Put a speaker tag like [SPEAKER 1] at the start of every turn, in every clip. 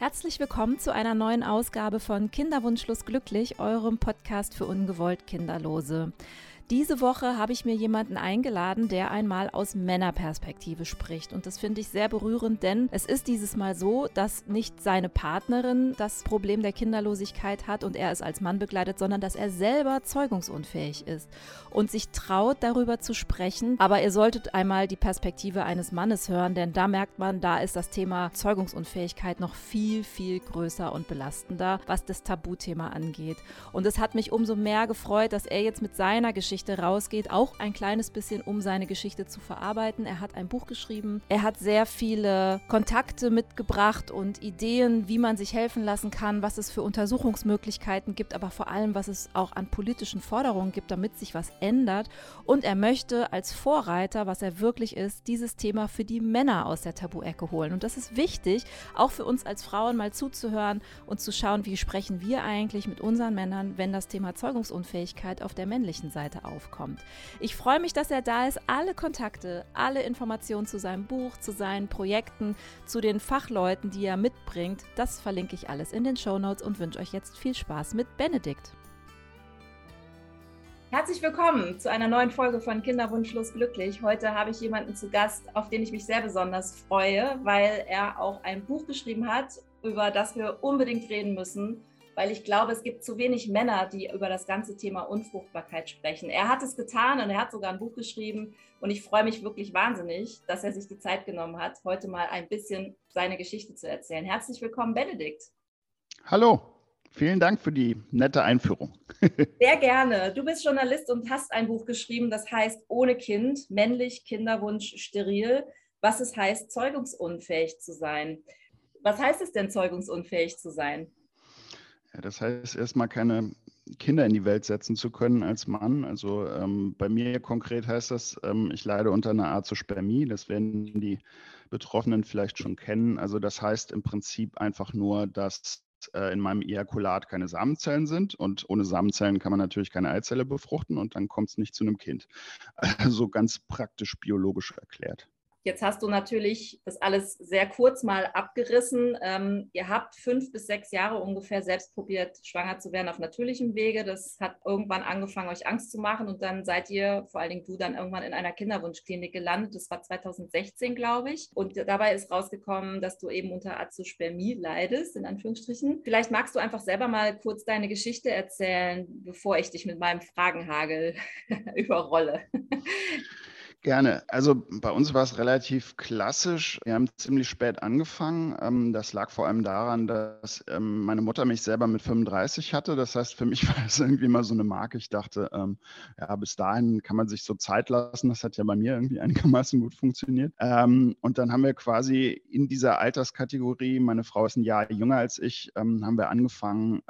[SPEAKER 1] Herzlich willkommen zu einer neuen Ausgabe von Kinderwunschlos glücklich, eurem Podcast für ungewollt Kinderlose. Diese Woche habe ich mir jemanden eingeladen, der einmal aus Männerperspektive spricht. Und das finde ich sehr berührend, denn es ist dieses Mal so, dass nicht seine Partnerin das Problem der Kinderlosigkeit hat und er es als Mann begleitet, sondern dass er selber zeugungsunfähig ist und sich traut, darüber zu sprechen. Aber ihr solltet einmal die Perspektive eines Mannes hören, denn da merkt man, da ist das Thema Zeugungsunfähigkeit noch viel, viel größer und belastender, was das Tabuthema angeht. Und es hat mich umso mehr gefreut, dass er jetzt mit seiner Geschichte Geschichte rausgeht, auch ein kleines bisschen, um seine Geschichte zu verarbeiten. Er hat ein Buch geschrieben. Er hat sehr viele Kontakte mitgebracht und Ideen, wie man sich helfen lassen kann, was es für Untersuchungsmöglichkeiten gibt, aber vor allem, was es auch an politischen Forderungen gibt, damit sich was ändert. Und er möchte als Vorreiter, was er wirklich ist, dieses Thema für die Männer aus der Tabu-Ecke holen. Und das ist wichtig, auch für uns als Frauen mal zuzuhören und zu schauen, wie sprechen wir eigentlich mit unseren Männern, wenn das Thema Zeugungsunfähigkeit auf der männlichen Seite aufkommt. Ich freue mich, dass er da ist. Alle Kontakte, alle Informationen zu seinem Buch, zu seinen Projekten, zu den Fachleuten, die er mitbringt, das verlinke ich alles in den Show Notes und wünsche euch jetzt viel Spaß mit Benedikt. Herzlich willkommen zu einer neuen Folge von Kinderwunschlos glücklich. Heute habe ich jemanden zu Gast, auf den ich mich sehr besonders freue, weil er auch ein Buch geschrieben hat, über das wir unbedingt reden müssen weil ich glaube, es gibt zu wenig Männer, die über das ganze Thema Unfruchtbarkeit sprechen. Er hat es getan und er hat sogar ein Buch geschrieben und ich freue mich wirklich wahnsinnig, dass er sich die Zeit genommen hat, heute mal ein bisschen seine Geschichte zu erzählen. Herzlich willkommen, Benedikt.
[SPEAKER 2] Hallo, vielen Dank für die nette Einführung.
[SPEAKER 1] Sehr gerne. Du bist Journalist und hast ein Buch geschrieben, das heißt Ohne Kind, männlich, Kinderwunsch, steril, was es heißt, zeugungsunfähig zu sein. Was heißt es denn, zeugungsunfähig zu sein?
[SPEAKER 2] Ja, das heißt, erstmal keine Kinder in die Welt setzen zu können als Mann. Also ähm, bei mir konkret heißt das, ähm, ich leide unter einer Azospermie. Das werden die Betroffenen vielleicht schon kennen. Also das heißt im Prinzip einfach nur, dass äh, in meinem Ejakulat keine Samenzellen sind und ohne Samenzellen kann man natürlich keine Eizelle befruchten und dann kommt es nicht zu einem Kind. Also ganz praktisch biologisch erklärt.
[SPEAKER 1] Jetzt hast du natürlich das alles sehr kurz mal abgerissen. Ähm, ihr habt fünf bis sechs Jahre ungefähr selbst probiert, schwanger zu werden auf natürlichem Wege. Das hat irgendwann angefangen, euch Angst zu machen. Und dann seid ihr, vor allen Dingen du, dann irgendwann in einer Kinderwunschklinik gelandet. Das war 2016, glaube ich. Und dabei ist rausgekommen, dass du eben unter Azospermie leidest, in Anführungsstrichen. Vielleicht magst du einfach selber mal kurz deine Geschichte erzählen, bevor ich dich mit meinem Fragenhagel überrolle.
[SPEAKER 2] Gerne. Also bei uns war es relativ klassisch. Wir haben ziemlich spät angefangen. Ähm, das lag vor allem daran, dass ähm, meine Mutter mich selber mit 35 hatte. Das heißt, für mich war es irgendwie mal so eine Marke. Ich dachte, ähm, ja, bis dahin kann man sich so Zeit lassen. Das hat ja bei mir irgendwie einigermaßen gut funktioniert. Und dann haben wir quasi in dieser Alterskategorie, meine Frau ist ein Jahr jünger als ich, haben wir angefangen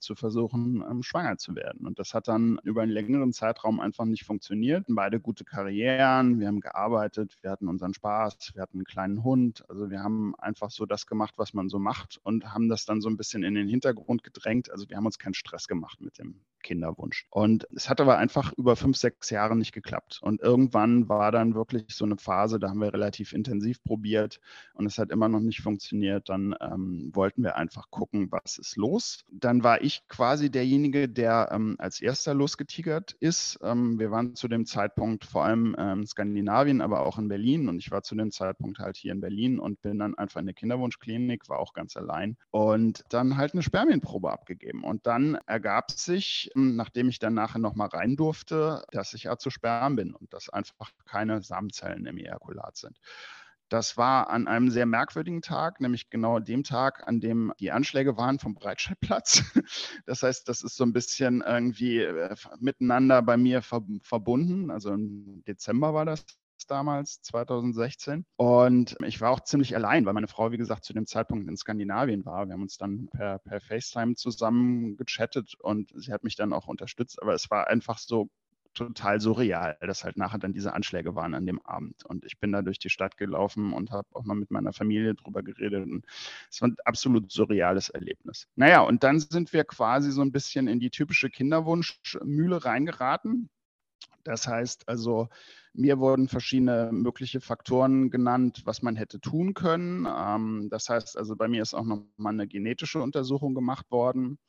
[SPEAKER 2] zu versuchen, schwanger zu werden. Und das hat dann über einen längeren Zeitraum einfach nicht funktioniert. Beide gute Karrieren Jahren, wir haben gearbeitet, wir hatten unseren Spaß, wir hatten einen kleinen Hund. Also wir haben einfach so das gemacht, was man so macht und haben das dann so ein bisschen in den Hintergrund gedrängt. Also wir haben uns keinen Stress gemacht mit dem Kinderwunsch. Und es hat aber einfach über fünf, sechs Jahre nicht geklappt. Und irgendwann war dann wirklich so eine Phase, da haben wir relativ intensiv probiert und es hat immer noch nicht funktioniert. Dann ähm, wollten wir einfach gucken, was ist los. Dann war ich quasi derjenige, der ähm, als erster losgetigert ist. Ähm, wir waren zu dem Zeitpunkt vor allem ähm, in Skandinavien, aber auch in Berlin. Und ich war zu dem Zeitpunkt halt hier in Berlin und bin dann einfach in der Kinderwunschklinik, war auch ganz allein und dann halt eine Spermienprobe abgegeben. Und dann ergab sich nachdem ich dann nachher nochmal rein durfte, dass ich Azosperm bin und dass einfach keine Samenzellen im Ejakulat sind. Das war an einem sehr merkwürdigen Tag, nämlich genau dem Tag, an dem die Anschläge waren vom Breitscheidplatz. Das heißt, das ist so ein bisschen irgendwie äh, miteinander bei mir verbunden. Also im Dezember war das damals, 2016. Und ich war auch ziemlich allein, weil meine Frau, wie gesagt, zu dem Zeitpunkt in Skandinavien war. Wir haben uns dann per, per FaceTime zusammen gechattet und sie hat mich dann auch unterstützt. Aber es war einfach so total surreal, dass halt nachher dann diese Anschläge waren an dem Abend. Und ich bin da durch die Stadt gelaufen und habe auch mal mit meiner Familie drüber geredet. Und es war ein absolut surreales Erlebnis. Naja, und dann sind wir quasi so ein bisschen in die typische Kinderwunschmühle reingeraten. Das heißt also, Mir wurden verschiedene mögliche Faktoren genannt, was man hätte tun können. Ähm, das heißt also, bei mir ist auch nochmal eine genetische Untersuchung gemacht worden.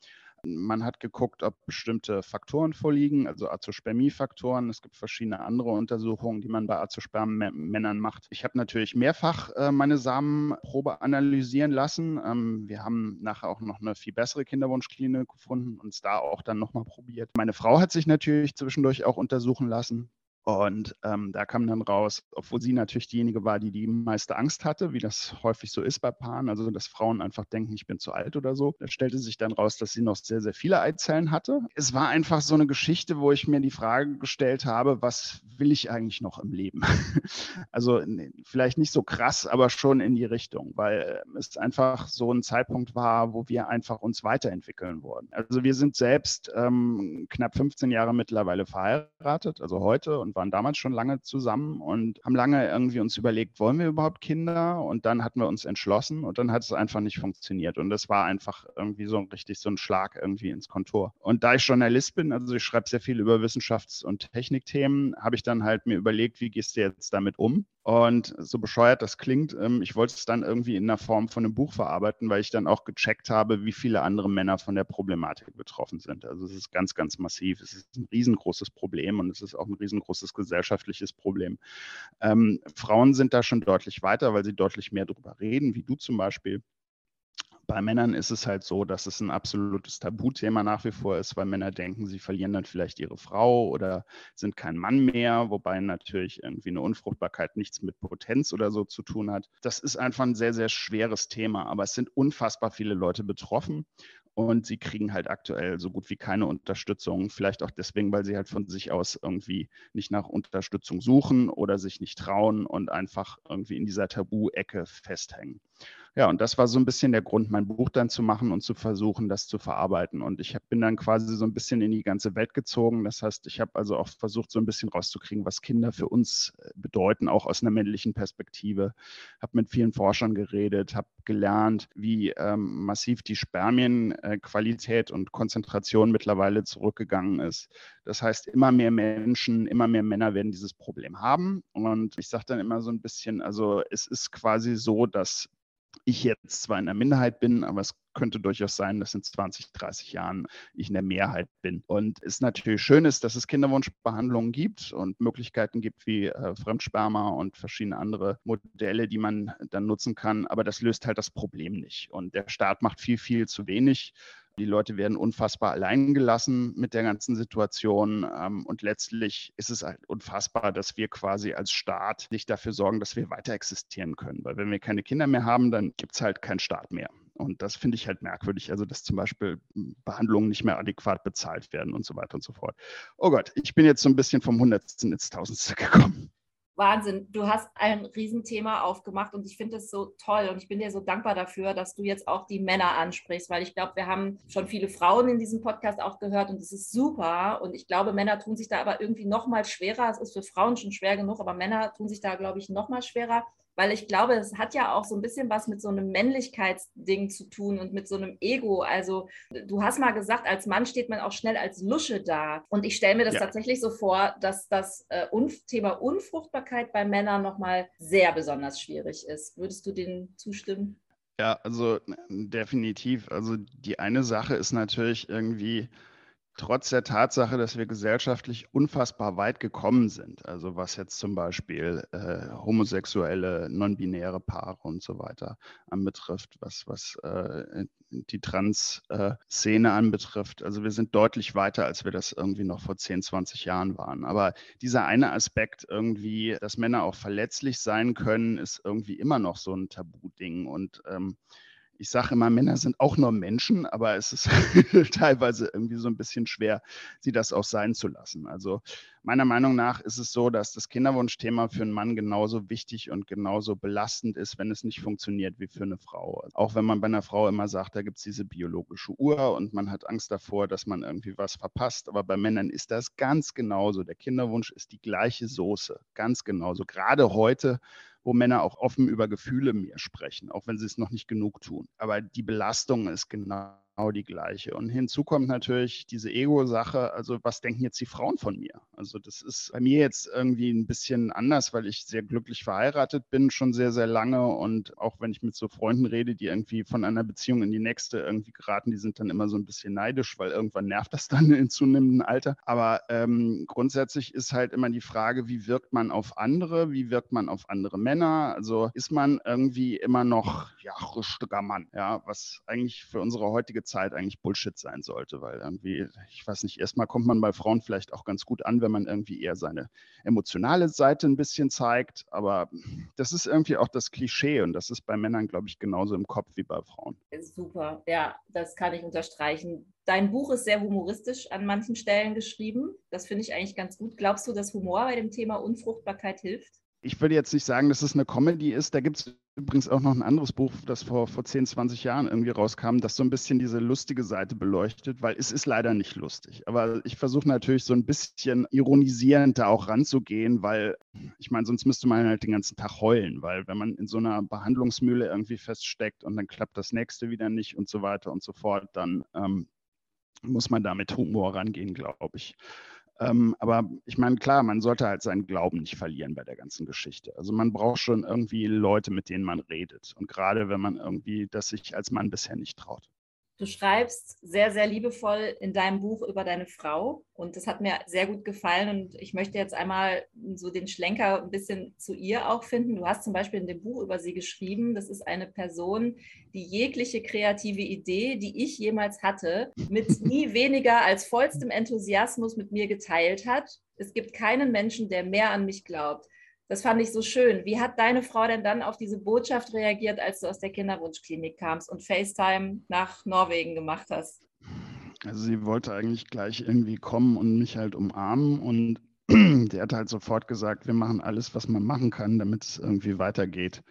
[SPEAKER 2] Man hat geguckt, ob bestimmte Faktoren vorliegen, also Azospermie-Faktoren. Es gibt verschiedene andere Untersuchungen, die man bei Azosperm-Männern macht. Ich habe natürlich mehrfach äh, meine Samenprobe analysieren lassen. Ähm, wir haben nachher auch noch eine viel bessere Kinderwunschklinik gefunden und es da auch dann nochmal probiert. Meine Frau hat sich natürlich zwischendurch auch untersuchen lassen. Und ähm, da kam dann raus, obwohl sie natürlich diejenige war, die die meiste Angst hatte, wie das häufig so ist bei Paaren, also dass Frauen einfach denken, ich bin zu alt oder so. Da stellte sich dann raus, dass sie noch sehr, sehr viele Eizellen hatte. Es war einfach so eine Geschichte, wo ich mir die Frage gestellt habe, was will ich eigentlich noch im Leben? also vielleicht nicht so krass, aber schon in die Richtung, weil es einfach so ein Zeitpunkt war, wo wir einfach uns weiterentwickeln wollen. Also wir sind selbst ähm, knapp 15 Jahre mittlerweile verheiratet, also heute und waren damals schon lange zusammen und haben lange irgendwie uns überlegt, wollen wir überhaupt Kinder? Und dann hatten wir uns entschlossen und dann hat es einfach nicht funktioniert. Und das war einfach irgendwie so richtig so ein Schlag irgendwie ins Kontor. Und da ich Journalist bin, also ich schreibe sehr viel über Wissenschafts- und Technikthemen, habe ich dann halt mir überlegt, wie gehst du jetzt damit um? Und so bescheuert das klingt, ähm, ich wollte es dann irgendwie in der Form von einem Buch verarbeiten, weil ich dann auch gecheckt habe, wie viele andere Männer von der Problematik betroffen sind. Also es ist ganz, ganz massiv. Es ist ein riesengroßes Problem und es ist auch ein riesengroßes gesellschaftliches Problem. Ähm, Frauen sind da schon deutlich weiter, weil sie deutlich mehr darüber reden, wie du zum Beispiel. Bei Männern ist es halt so, dass es ein absolutes Tabuthema nach wie vor ist, weil Männer denken, sie verlieren dann vielleicht ihre Frau oder sind kein Mann mehr, wobei natürlich irgendwie eine Unfruchtbarkeit nichts mit Potenz oder so zu tun hat. Das ist einfach ein sehr, sehr schweres Thema, aber es sind unfassbar viele Leute betroffen und sie kriegen halt aktuell so gut wie keine Unterstützung. Vielleicht auch deswegen, weil sie halt von sich aus irgendwie nicht nach Unterstützung suchen oder sich nicht trauen und einfach irgendwie in dieser Tabu-Ecke festhängen. Ja, und das war so ein bisschen der Grund, mein Buch dann zu machen und zu versuchen, das zu verarbeiten. Und ich bin dann quasi so ein bisschen in die ganze Welt gezogen. Das heißt, ich habe also auch versucht, so ein bisschen rauszukriegen, was Kinder für uns äh, bedeuten, auch aus einer männlichen Perspektive. Habe mit vielen Forschern geredet, habe gelernt, wie ähm, massiv die Spermienqualität äh, und Konzentration mittlerweile zurückgegangen ist. Das heißt, immer mehr Menschen, immer mehr Männer werden dieses Problem haben. Und ich sage dann immer so ein bisschen, also es ist quasi so, dass ich jetzt zwar in der Minderheit bin, aber es könnte durchaus sein, dass in 20, 30 Jahren ich in der Mehrheit bin. Und es natürlich schön ist, dass es Kinderwunschbehandlungen gibt und Möglichkeiten gibt wie äh, Fremdsperma und verschiedene andere Modelle, die man dann nutzen kann. Aber das löst halt das Problem nicht. Und der Staat macht viel, viel zu wenig. Die Leute werden unfassbar allein gelassen mit der ganzen Situation. Ähm, und letztlich ist es halt unfassbar, dass wir quasi als Staat nicht dafür sorgen, dass wir weiter existieren können. Weil wenn wir keine Kinder mehr haben, dann gibt es halt keinen Staat mehr. Und das finde ich halt merkwürdig. Also, dass zum Beispiel Behandlungen nicht mehr adäquat bezahlt werden und so weiter und so fort. Oh Gott, ich bin jetzt so ein bisschen vom Hundertsten ins Tausendste gekommen.
[SPEAKER 1] Wahnsinn, du hast ein Riesenthema aufgemacht und ich finde es so toll und ich bin dir so dankbar dafür, dass du jetzt auch die Männer ansprichst, weil ich glaube, wir haben schon viele Frauen in diesem Podcast auch gehört und es ist super. Und ich glaube, Männer tun sich da aber irgendwie noch mal schwerer. Es ist für Frauen schon schwer genug, aber Männer tun sich da, glaube ich, noch mal schwerer, weil ich glaube, es hat ja auch so ein bisschen was mit so einem Männlichkeitsding zu tun und mit so einem Ego. Also du hast mal gesagt, als Mann steht man auch schnell als Lusche da. Und ich stelle mir das ja. tatsächlich so vor, dass das äh, Thema Unfruchtbarkeit bei Männern nochmal sehr besonders schwierig ist. Würdest du denen zustimmen?
[SPEAKER 2] Ja, also definitiv. Also die eine Sache ist natürlich irgendwie, trotz der Tatsache, dass wir gesellschaftlich unfassbar weit gekommen sind, also was jetzt zum Beispiel äh, homosexuelle, non-binäre Paare und so weiter anbetrifft, was, was äh, die Trans-Szene äh, anbetrifft. Also wir sind deutlich weiter, als wir das irgendwie noch vor 10, 20 Jahren waren. Aber dieser eine Aspekt irgendwie, dass Männer auch verletzlich sein können, ist irgendwie immer noch so ein Tabu-Ding und ähm, ich sage immer, Männer sind auch nur Menschen, aber es ist teilweise irgendwie so ein bisschen schwer, sie das auch sein zu lassen. Also meiner Meinung nach ist es so, dass das Kinderwunschthema für einen Mann genauso wichtig und genauso belastend ist, wenn es nicht funktioniert wie für eine Frau. Auch wenn man bei einer Frau immer sagt, da gibt es diese biologische Uhr und man hat Angst davor, dass man irgendwie was verpasst. Aber bei Männern ist das ganz genauso. Der Kinderwunsch ist die gleiche Soße, ganz genauso. Gerade heute wo Männer auch offen über Gefühle mehr sprechen, auch wenn sie es noch nicht genug tun. Aber die Belastung ist genau die gleiche. Und hinzu kommt natürlich diese Ego-Sache, also was denken jetzt die Frauen von mir? Also das ist bei mir jetzt irgendwie ein bisschen anders, weil ich sehr glücklich verheiratet bin, schon sehr, sehr lange. Und auch wenn ich mit so Freunden rede, die irgendwie von einer Beziehung in die nächste irgendwie geraten, die sind dann immer so ein bisschen neidisch, weil irgendwann nervt das dann in zunehmendem Alter. Aber ähm, grundsätzlich ist halt immer die Frage, wie wirkt man auf andere, wie wirkt man auf andere Männer? Also ist man irgendwie immer noch, ja, richtiger Mann, ja, was eigentlich für unsere heutige Zeit eigentlich Bullshit sein sollte, weil irgendwie, ich weiß nicht, erstmal kommt man bei Frauen vielleicht auch ganz gut an, wenn man irgendwie eher seine emotionale Seite ein bisschen zeigt, aber das ist irgendwie auch das Klischee und das ist bei Männern, glaube ich, genauso im Kopf wie bei Frauen.
[SPEAKER 1] Super, ja, das kann ich unterstreichen. Dein Buch ist sehr humoristisch an manchen Stellen geschrieben. Das finde ich eigentlich ganz gut. Glaubst du, dass Humor bei dem Thema Unfruchtbarkeit hilft?
[SPEAKER 2] Ich würde jetzt nicht sagen, dass es eine Comedy ist. Da gibt es übrigens auch noch ein anderes Buch, das vor, vor 10, 20 Jahren irgendwie rauskam, das so ein bisschen diese lustige Seite beleuchtet, weil es ist leider nicht lustig. Aber ich versuche natürlich so ein bisschen ironisierend da auch ranzugehen, weil ich meine, sonst müsste man halt den ganzen Tag heulen, weil wenn man in so einer Behandlungsmühle irgendwie feststeckt und dann klappt das nächste wieder nicht und so weiter und so fort, dann ähm, muss man da mit Humor rangehen, glaube ich. Ähm, aber ich meine, klar, man sollte halt seinen Glauben nicht verlieren bei der ganzen Geschichte. Also man braucht schon irgendwie Leute, mit denen man redet. Und gerade wenn man irgendwie das sich als Mann bisher nicht traut.
[SPEAKER 1] Du schreibst sehr, sehr liebevoll in deinem Buch über deine Frau und das hat mir sehr gut gefallen und ich möchte jetzt einmal so den Schlenker ein bisschen zu ihr auch finden. Du hast zum Beispiel in dem Buch über sie geschrieben, das ist eine Person, die jegliche kreative Idee, die ich jemals hatte, mit nie weniger als vollstem Enthusiasmus mit mir geteilt hat. Es gibt keinen Menschen, der mehr an mich glaubt. Das fand ich so schön. Wie hat deine Frau denn dann auf diese Botschaft reagiert, als du aus der Kinderwunschklinik kamst und FaceTime nach Norwegen gemacht hast?
[SPEAKER 2] Also sie wollte eigentlich gleich irgendwie kommen und mich halt umarmen und die hat halt sofort gesagt, wir machen alles, was man machen kann, damit es irgendwie weitergeht.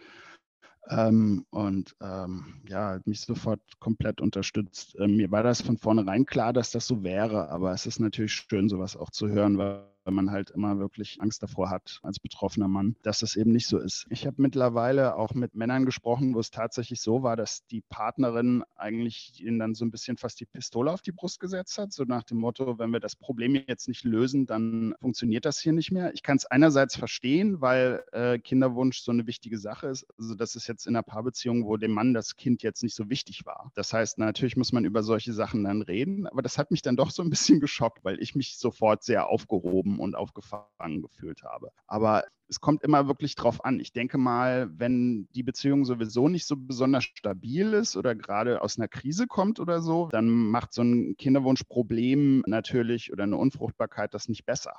[SPEAKER 2] Ähm, und ähm, ja, hat mich sofort komplett unterstützt. Ähm, mir war das von vornherein klar, dass das so wäre, aber es ist natürlich schön, sowas auch zu hören, weil weil man halt immer wirklich Angst davor hat als betroffener Mann, dass das eben nicht so ist. Ich habe mittlerweile auch mit Männern gesprochen, wo es tatsächlich so war, dass die Partnerin eigentlich ihnen dann so ein bisschen fast die Pistole auf die Brust gesetzt hat, so nach dem Motto, wenn wir das Problem jetzt nicht lösen, dann funktioniert das hier nicht mehr. Ich kann es einerseits verstehen, weil äh, Kinderwunsch so eine wichtige Sache ist. Also das ist jetzt in einer Paarbeziehung, wo dem Mann das Kind jetzt nicht so wichtig war. Das heißt, natürlich muss man über solche Sachen dann reden, aber das hat mich dann doch so ein bisschen geschockt, weil ich mich sofort sehr aufgehoben und aufgefangen gefühlt habe. Aber es kommt immer wirklich drauf an. Ich denke mal, wenn die Beziehung sowieso nicht so besonders stabil ist oder gerade aus einer Krise kommt oder so, dann macht so ein Kinderwunschproblem natürlich oder eine Unfruchtbarkeit das nicht besser.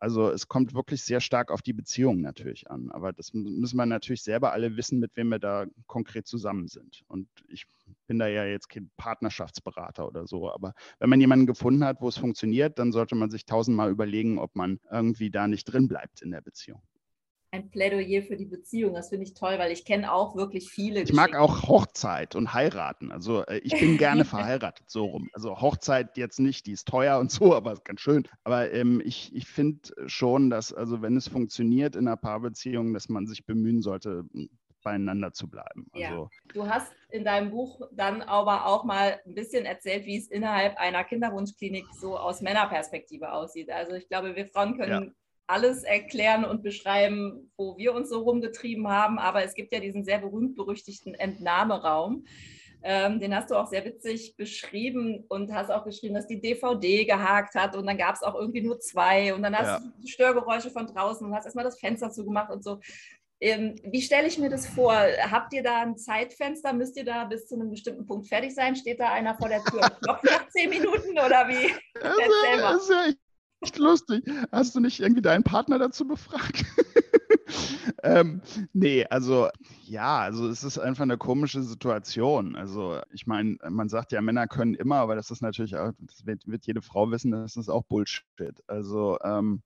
[SPEAKER 2] Also es kommt wirklich sehr stark auf die Beziehung natürlich an. Aber das müssen wir natürlich selber alle wissen, mit wem wir da konkret zusammen sind. Und ich bin da ja jetzt kein Partnerschaftsberater oder so. Aber wenn man jemanden gefunden hat, wo es funktioniert, dann sollte man sich tausendmal überlegen, ob man irgendwie da nicht drin bleibt in der Beziehung
[SPEAKER 1] ein Plädoyer für die Beziehung. Das finde ich toll, weil ich kenne auch wirklich viele.
[SPEAKER 2] Ich mag auch Hochzeit und heiraten. Also äh, ich bin gerne verheiratet, so rum. Also Hochzeit jetzt nicht, die ist teuer und so, aber ganz schön. Aber ähm, ich, ich finde schon, dass, also wenn es funktioniert in einer Paarbeziehung, dass man sich bemühen sollte, beieinander zu bleiben.
[SPEAKER 1] Also, ja. Du hast in deinem Buch dann aber auch mal ein bisschen erzählt, wie es innerhalb einer Kinderwunschklinik so aus Männerperspektive aussieht. Also ich glaube, wir Frauen können ja alles erklären und beschreiben, wo wir uns so rumgetrieben haben. Aber es gibt ja diesen sehr berühmt-berüchtigten Entnahmeraum. Ähm, den hast du auch sehr witzig beschrieben und hast auch geschrieben, dass die DVD gehakt hat und dann gab es auch irgendwie nur zwei und dann hast ja. du Störgeräusche von draußen und hast erstmal das Fenster zugemacht und so. Ähm, wie stelle ich mir das vor? Habt ihr da ein Zeitfenster? Müsst ihr da bis zu einem bestimmten Punkt fertig sein? Steht da einer vor der Tür und klopft nach zehn Minuten oder wie?
[SPEAKER 2] Das ist ja echt lustig. Hast du nicht irgendwie deinen Partner dazu befragt? ähm, nee, also ja, also es ist einfach eine komische Situation. Also ich meine, man sagt ja, Männer können immer, aber das ist natürlich auch, das wird, wird jede Frau wissen, das ist auch Bullshit. Also ähm,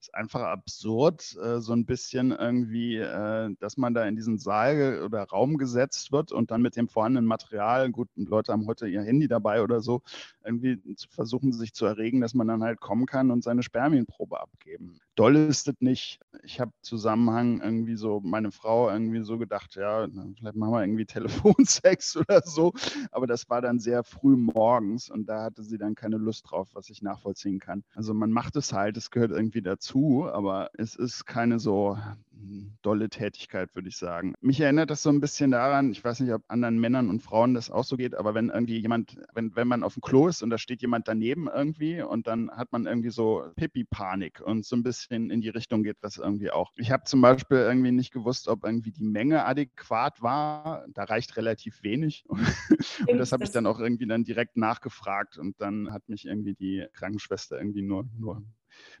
[SPEAKER 2] ist einfach absurd, äh, so ein bisschen irgendwie, äh, dass man da in diesen Saal oder Raum gesetzt wird und dann mit dem vorhandenen Material, gut, Leute haben heute ihr Handy dabei oder so, irgendwie zu versuchen, sich zu erregen, dass man dann halt kommen kann und seine Spermienprobe abgeben. Doll ist das nicht. Ich habe Zusammenhang irgendwie so, meine Frau irgendwie so gedacht, ja, vielleicht machen wir irgendwie Telefonsex oder so. Aber das war dann sehr früh morgens und da hatte sie dann keine Lust drauf, was ich nachvollziehen kann. Also man macht es halt, es gehört irgendwie dazu, aber es ist keine so dolle Tätigkeit, würde ich sagen. Mich erinnert das so ein bisschen daran, ich weiß nicht, ob anderen Männern und Frauen das auch so geht, aber wenn irgendwie jemand, wenn, wenn man auf dem Klo ist und da steht jemand daneben irgendwie und dann hat man irgendwie so Pipi-Panik und so ein bisschen in die Richtung geht das irgendwie auch. Ich habe zum Beispiel irgendwie nicht gewusst, ob irgendwie die Menge adäquat war. Da reicht relativ wenig. Und das habe ich dann auch irgendwie dann direkt nachgefragt und dann hat mich irgendwie die Krankenschwester irgendwie nur, nur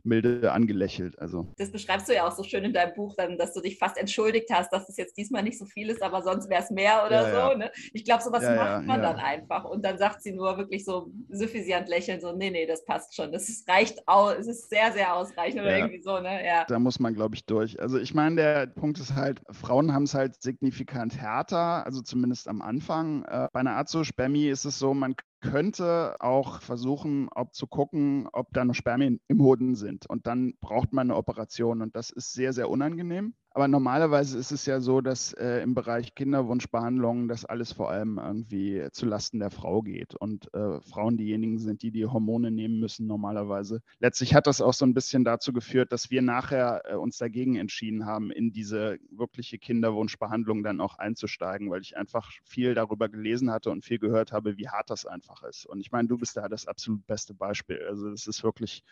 [SPEAKER 2] milde angelächelt. Also.
[SPEAKER 1] Das beschreibst du ja auch so schön in deinem Buch, dann, dass du dich fast entschuldigt hast, dass es jetzt diesmal nicht so viel ist, aber sonst wäre es mehr oder ja, so. Ja. Ne? Ich glaube, sowas ja, macht man dann einfach. Und dann sagt sie nur wirklich so suffisant lächeln, so, nee, nee, das passt schon. Das ist, reicht aus, es ist sehr, sehr ausreichend oder irgendwie so, ne? Ja.
[SPEAKER 2] Da muss man, glaube ich, durch. Also ich meine, der Punkt ist halt, Frauen haben es halt signifikant härter, also zumindest am Anfang. Äh, bei einer Azospermie ist es so, man könnte auch versuchen, ob zu gucken, ob da noch Spermien im Hoden sind. Und dann braucht man eine Operation. Und das ist sehr, sehr unangenehm. Aber normalerweise ist es ja so, dass äh, im Bereich Kinderwunschbehandlung das alles vor allem irgendwie zu Lasten der Frau geht und äh, Frauen diejenigen sind, die die Hormone nehmen müssen normalerweise. Letztlich hat das auch so ein bisschen dazu geführt, dass wir nachher äh, uns dagegen entschieden haben, in diese wirkliche Kinderwunschbehandlung dann auch einzusteigen, weil ich einfach viel darüber gelesen hatte und viel gehört habe, wie hart das einfach ist. Und ich meine, du bist da das absolut beste Beispiel. Also das ist wirklich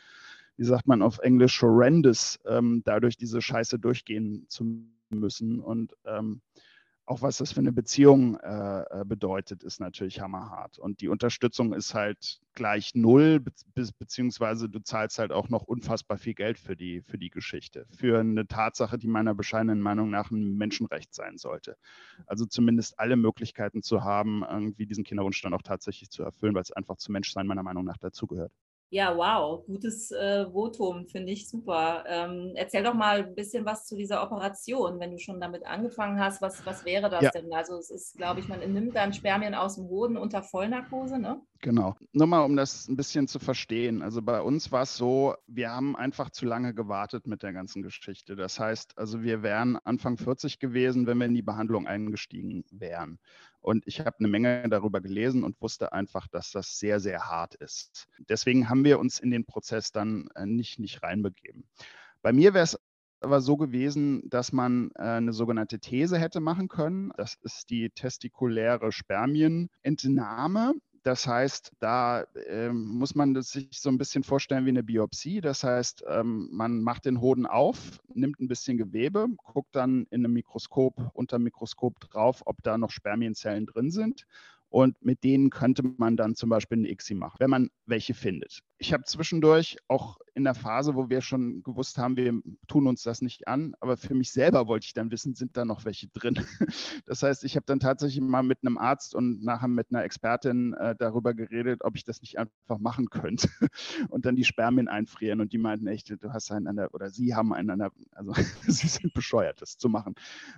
[SPEAKER 2] wie sagt man auf Englisch, horrendous, ähm, dadurch diese Scheiße durchgehen zu müssen. Und ähm, auch was das für eine Beziehung äh, äh, bedeutet, ist natürlich hammerhart. Und die Unterstützung ist halt gleich null, be beziehungsweise du zahlst halt auch noch unfassbar viel Geld für die, für die Geschichte. Für eine Tatsache, die meiner bescheidenen Meinung nach ein Menschenrecht sein sollte. Also zumindest alle Möglichkeiten zu haben, irgendwie diesen Kinderwunsch dann auch tatsächlich zu erfüllen, weil es einfach zum Menschsein meiner Meinung nach dazugehört.
[SPEAKER 1] Ja, wow, gutes äh, Votum, finde ich super. Ähm, erzähl doch mal ein bisschen was zu dieser Operation, wenn du schon damit angefangen hast. Was, was wäre das ja. denn? Also es ist, glaube ich, man nimmt dann Spermien aus dem Hoden unter Vollnarkose, ne?
[SPEAKER 2] Genau. Nur mal, um das ein bisschen zu verstehen. Also bei uns war es so, wir haben einfach zu lange gewartet mit der ganzen Geschichte. Das heißt, also wir wären Anfang 40 gewesen, wenn wir in die Behandlung eingestiegen wären. Und ich habe eine Menge darüber gelesen und wusste einfach, dass das sehr, sehr hart ist. Deswegen haben wir uns in den Prozess dann äh, nicht, nicht reinbegeben. Bei mir wäre es aber so gewesen, dass man äh, eine sogenannte These hätte machen können. Das ist die testikuläre Spermienentnahme. Das heißt, da äh, muss man sich so ein bisschen vorstellen wie eine Biopsie. Das heißt, ähm, man macht den Hoden auf, nimmt ein bisschen Gewebe, guckt dann in einem Mikroskop, unter dem Mikroskop drauf, ob da noch Spermienzellen drin sind. Und mit denen könnte man dann zum Beispiel eine ICSI machen, wenn man welche findet ich habe zwischendurch auch in der Phase, wo wir schon gewusst haben, wir tun uns das nicht an, aber für mich selber wollte ich dann wissen, sind da noch welche drin? Das heißt, ich habe dann tatsächlich mal mit einem Arzt und nachher mit einer Expertin äh, darüber geredet, ob ich das nicht einfach machen könnte und dann die Spermien einfrieren und die meinten echt, du hast einen an der, oder sie haben einen an der, also sie sind bescheuert, das zu machen.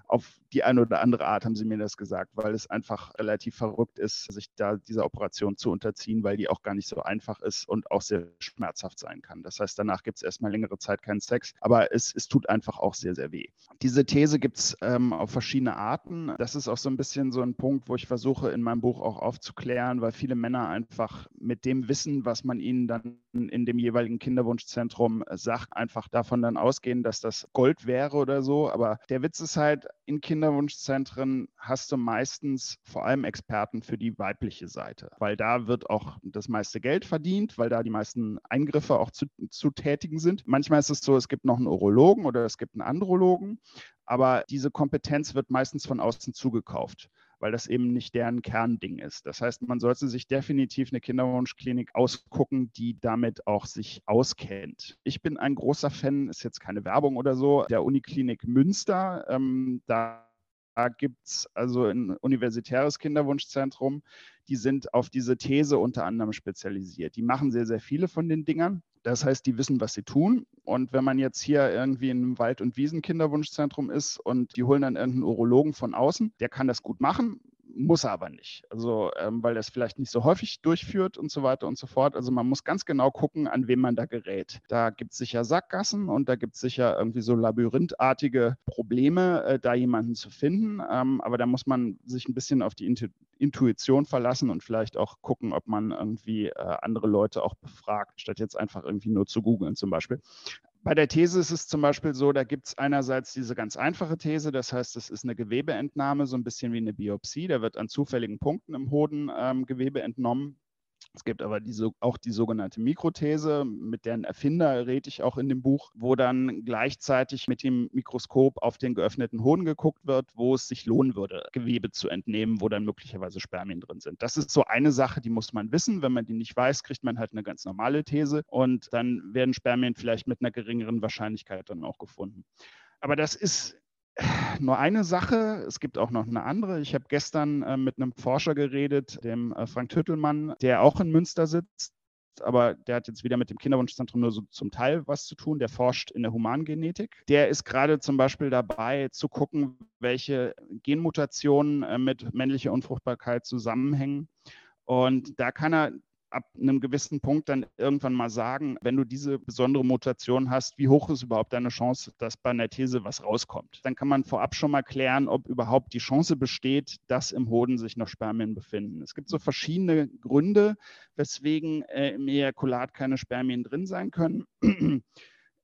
[SPEAKER 2] Auf die eine oder andere Art haben sie mir das gesagt, weil es einfach relativ verrückt ist, sich da dieser Operation zu unterziehen, weil die auch gar nicht so einfach ist und auch sehr schmerzhaft sein kann. Das heißt, danach gibt es erstmal längere Zeit keinen Sex, aber es, es tut einfach auch sehr, sehr weh. Diese These gibt es ähm, auf verschiedene Arten. Das ist auch so ein bisschen so ein Punkt, wo ich versuche, in meinem Buch auch aufzuklären, weil viele Männer einfach mit dem Wissen, was man ihnen dann in dem jeweiligen Kinderwunschzentrum sagt, einfach davon dann ausgehen, dass das Gold wäre oder so. Aber der Witz ist halt, in Kinderwunschzentren hast du meistens vor allem Experten für die weibliche Seite, weil da wird auch das meiste Geld verdient, weil da die meisten Eingriffe auch zu, zu tätigen sind. Manchmal ist es so, es gibt noch einen Urologen oder es gibt einen Andrologen, aber diese Kompetenz wird meistens von außen zugekauft weil das eben nicht deren Kernding ist. Das heißt, man sollte sich definitiv eine Kinderwunschklinik ausgucken, die damit auch sich auskennt. Ich bin ein großer Fan, ist jetzt keine Werbung oder so, der Uniklinik Münster. Ähm, da gibt es also ein universitäres Kinderwunschzentrum, die sind auf diese These unter anderem spezialisiert. Die machen sehr, sehr viele von den Dingern. Das heißt, die wissen, was sie tun. Und wenn man jetzt hier irgendwie in einem Wald- und Wiesen-Kinderwunschzentrum ist und die holen dann irgendeinen Urologen von außen, der kann das gut machen, muss er aber nicht. Also, ähm, weil er es vielleicht nicht so häufig durchführt und so weiter und so fort. Also man muss ganz genau gucken, an wem man da gerät. Da gibt es sicher Sackgassen und da gibt es sicher irgendwie so labyrinthartige Probleme, äh, da jemanden zu finden. Ähm, aber da muss man sich ein bisschen auf die Intu Intuition verlassen und vielleicht auch gucken, ob man irgendwie äh, andere Leute auch befragt, statt jetzt einfach irgendwie nur zu googeln zum Beispiel. Bei der These ist es zum Beispiel so, da gibt es einerseits diese ganz einfache These, das heißt, es ist eine Gewebeentnahme, so ein bisschen wie eine Biopsie. Da wird an zufälligen Punkten im Hoden ähm, Gewebe entnommen. Es gibt aber diese, auch die sogenannte Mikrothese, mit deren Erfinder rede ich auch in dem Buch, wo dann gleichzeitig mit dem Mikroskop auf den geöffneten Hoden geguckt wird, wo es sich lohnen würde, Gewebe zu entnehmen, wo dann möglicherweise Spermien drin sind. Das ist so eine Sache, die muss man wissen. Wenn man die nicht weiß, kriegt man halt eine ganz normale These und dann werden Spermien vielleicht mit einer geringeren Wahrscheinlichkeit dann auch gefunden. Aber das ist nur eine Sache, es gibt auch noch eine andere. Ich habe gestern äh, mit einem Forscher geredet, dem äh, Frank Tüttelmann, der auch in Münster sitzt, aber der hat jetzt wieder mit dem Kinderwunschzentrum nur so zum Teil was zu tun. Der forscht in der Humangenetik. Der ist gerade zum Beispiel dabei zu gucken, welche Genmutationen äh, mit männlicher Unfruchtbarkeit zusammenhängen. Und da kann er ab einem gewissen Punkt dann irgendwann mal sagen, wenn du diese besondere Mutation hast, wie hoch ist überhaupt deine Chance, dass bei einer These was rauskommt? Dann kann man vorab schon mal klären, ob überhaupt die Chance besteht, dass im Hoden sich noch Spermien befinden. Es gibt so verschiedene Gründe, weswegen äh, im Ejakulat keine Spermien drin sein können.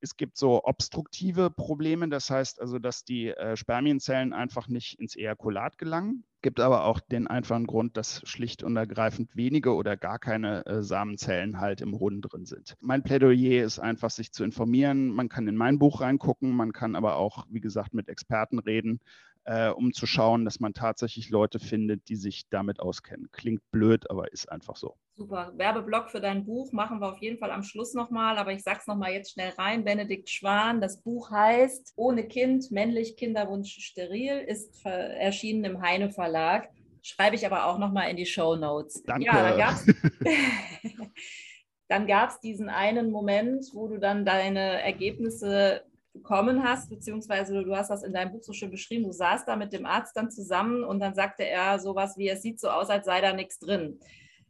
[SPEAKER 2] Es gibt so obstruktive Probleme, das heißt also, dass die äh, Spermienzellen einfach nicht ins Ejakulat gelangen. Gibt aber auch den einfachen Grund, dass schlicht und ergreifend wenige oder gar keine äh, Samenzellen halt im Hoden drin sind. Mein Plädoyer ist einfach, sich zu informieren. Man kann in mein Buch reingucken, man kann aber auch, wie gesagt, mit Experten reden, äh, um zu schauen, dass man tatsächlich Leute findet, die sich damit auskennen. Klingt blöd, aber ist einfach so.
[SPEAKER 1] Super. Werbeblock für dein Buch machen wir auf jeden Fall am Schluss nochmal, aber ich sag's nochmal jetzt schnell rein. Benedikt Schwan, das Buch heißt Ohne Kind, männlich, Kinderwunsch steril, ist erschienen im Heine Verlag. Schreibe ich aber auch nochmal in die Show Notes.
[SPEAKER 2] Danke.
[SPEAKER 1] Ja, dann gab's, dann gab's diesen einen Moment, wo du dann deine Ergebnisse bekommen hast, beziehungsweise du hast das in deinem Buch so schön beschrieben, du saßt da mit dem Arzt dann zusammen und dann sagte er sowas wie, es sieht so aus, als sei da nichts drin.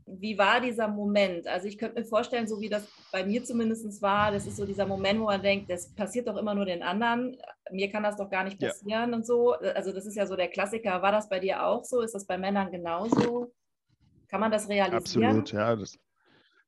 [SPEAKER 1] Wie war dieser Moment? Also ich könnte mir vorstellen, so wie das bei mir zumindest war, das ist so dieser Moment, wo man denkt, das passiert doch immer nur den anderen, mir kann das doch gar nicht passieren ja. und so. Also das ist ja so der Klassiker. War das bei dir auch so? Ist das bei Männern genauso? Kann man das realisieren?
[SPEAKER 2] Absolut, ja. Das,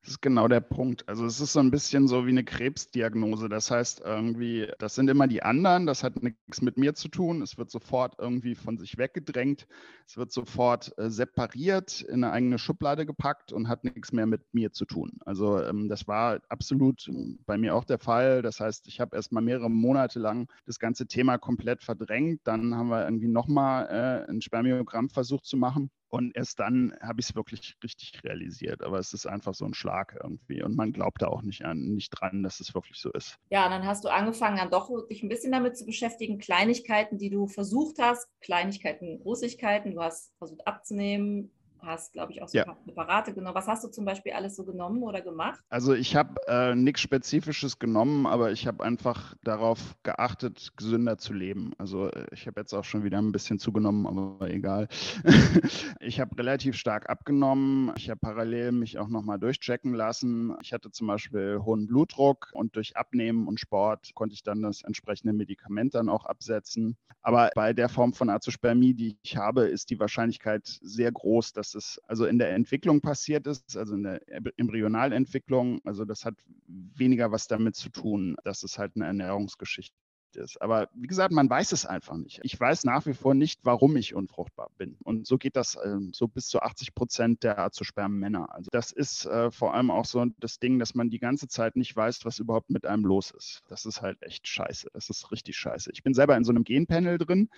[SPEAKER 2] das ist genau der Punkt. Also es ist so ein bisschen so wie eine Krebsdiagnose. Das heißt irgendwie, das sind immer die anderen, das hat nichts mit mir zu tun. Es wird sofort irgendwie von sich weggedrängt. Es wird sofort äh, separiert, in eine eigene Schublade gepackt und hat nichts mehr mit mir zu tun. Also ähm, das war absolut bei mir auch der Fall. Das heißt, ich habe erst mal mehrere Monate lang das ganze Thema komplett verdrängt. Dann haben wir irgendwie nochmal äh, ein Spermiogramm versucht zu machen. Und erst dann habe ich es wirklich richtig realisiert. Aber es ist einfach so ein Schlag irgendwie. Und man glaubt da auch nicht, an, nicht dran, dass es wirklich so ist.
[SPEAKER 1] Ja, dann hast du angefangen, dann doch dich ein bisschen damit zu beschäftigen. Kleinigkeiten, die du versucht hast, Kleinigkeiten, Großigkeiten. Du hast versucht abzunehmen, hast, glaube ich, auch so ja. Präparate genommen. Was hast du zum Beispiel alles so genommen oder gemacht?
[SPEAKER 2] Also ich habe äh, nichts Spezifisches genommen, aber ich habe einfach darauf geachtet, gesünder zu leben. Also äh, ich habe jetzt auch schon wieder ein bisschen zugenommen, aber egal. ich habe relativ stark abgenommen. Ich habe parallel mich auch nochmal durchchecken lassen. Ich hatte zum Beispiel hohen Blutdruck und durch Abnehmen und Sport konnte ich dann das entsprechende Medikament dann auch absetzen. Aber bei der Form von Azospermie, die ich habe, ist die Wahrscheinlichkeit sehr groß, dass es also in der Entwicklung passiert ist, also in der Embryonalentwicklung. Also das hat weniger was damit zu tun, dass es halt eine Ernährungsgeschichte ist. Aber wie gesagt, man weiß es einfach nicht. Ich weiß nach wie vor nicht, warum ich unfruchtbar bin. Und so geht das äh, so bis zu 80 Prozent der azospermen Männer. Also das ist äh, vor allem auch so das Ding, dass man die ganze Zeit nicht weiß, was überhaupt mit einem los ist. Das ist halt echt scheiße. Das ist richtig scheiße. Ich bin selber in so einem Genpanel drin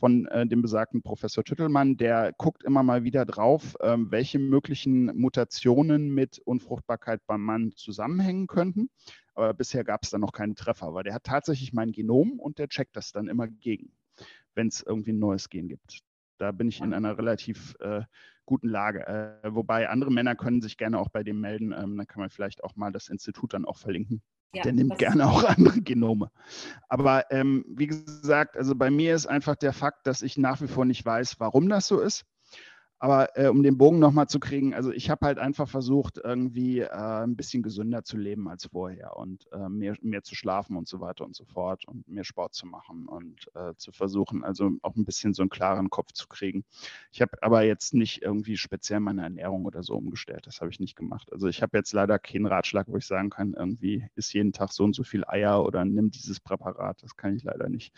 [SPEAKER 2] von äh, dem besagten Professor Tüttelmann, der guckt immer mal wieder drauf, ähm, welche möglichen Mutationen mit Unfruchtbarkeit beim Mann zusammenhängen könnten. Aber bisher gab es da noch keinen Treffer, weil der hat tatsächlich mein Genom und der checkt das dann immer gegen, wenn es irgendwie ein neues Gen gibt. Da bin ich in einer relativ äh, guten Lage. Äh, wobei andere Männer können sich gerne auch bei dem melden. Ähm, dann kann man vielleicht auch mal das Institut dann auch verlinken. Ja, der nimmt gerne auch andere Genome. Aber ähm, wie gesagt, also bei mir ist einfach der Fakt, dass ich nach wie vor nicht weiß, warum das so ist. Aber äh, um den Bogen nochmal zu kriegen, also ich habe halt einfach versucht, irgendwie äh, ein bisschen gesünder zu leben als vorher und äh, mehr, mehr zu schlafen und so weiter und so fort und mehr Sport zu machen und äh, zu versuchen, also auch ein bisschen so einen klaren Kopf zu kriegen. Ich habe aber jetzt nicht irgendwie speziell meine Ernährung oder so umgestellt. Das habe ich nicht gemacht. Also ich habe jetzt leider keinen Ratschlag, wo ich sagen kann, irgendwie ist jeden Tag so und so viel Eier oder nimm dieses Präparat. Das kann ich leider nicht.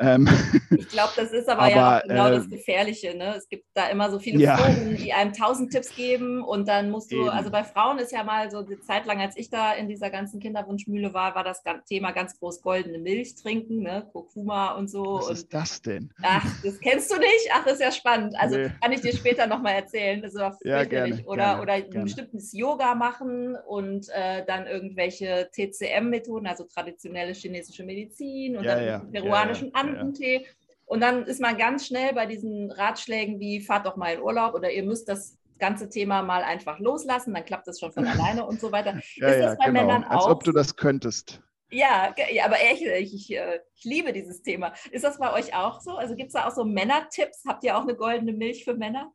[SPEAKER 1] Ähm, ich glaube, das ist aber, aber ja genau das äh, Gefährliche. Ne? Es gibt da immer so viele ja. Foren, die einem tausend Tipps geben und dann musst du, Eben. also bei Frauen ist ja mal so die Zeit lang, als ich da in dieser ganzen Kinderwunschmühle war, war das Thema ganz groß goldene Milch trinken, ne? Kurkuma und so.
[SPEAKER 2] Was
[SPEAKER 1] und,
[SPEAKER 2] ist das denn?
[SPEAKER 1] Ach, das kennst du nicht? Ach, das ist ja spannend. Also nee. kann ich dir später nochmal erzählen. Das war ja, gerne, oder gerne, oder gerne. ein bestimmtes Yoga machen und äh, dann irgendwelche TCM-Methoden, also traditionelle chinesische Medizin und ja, dann ja, peruanischen Andentee. Und dann ist man ganz schnell bei diesen Ratschlägen wie fahrt doch mal in Urlaub oder ihr müsst das ganze Thema mal einfach loslassen, dann klappt das schon von alleine und so weiter.
[SPEAKER 2] ja, ist das bei genau. Männern auch? Als ob du das könntest.
[SPEAKER 1] Ja, ja aber echt, ich, ich, äh, ich, liebe dieses Thema. Ist das bei euch auch so? Also gibt es da auch so Männertipps? Habt ihr auch eine goldene Milch für Männer?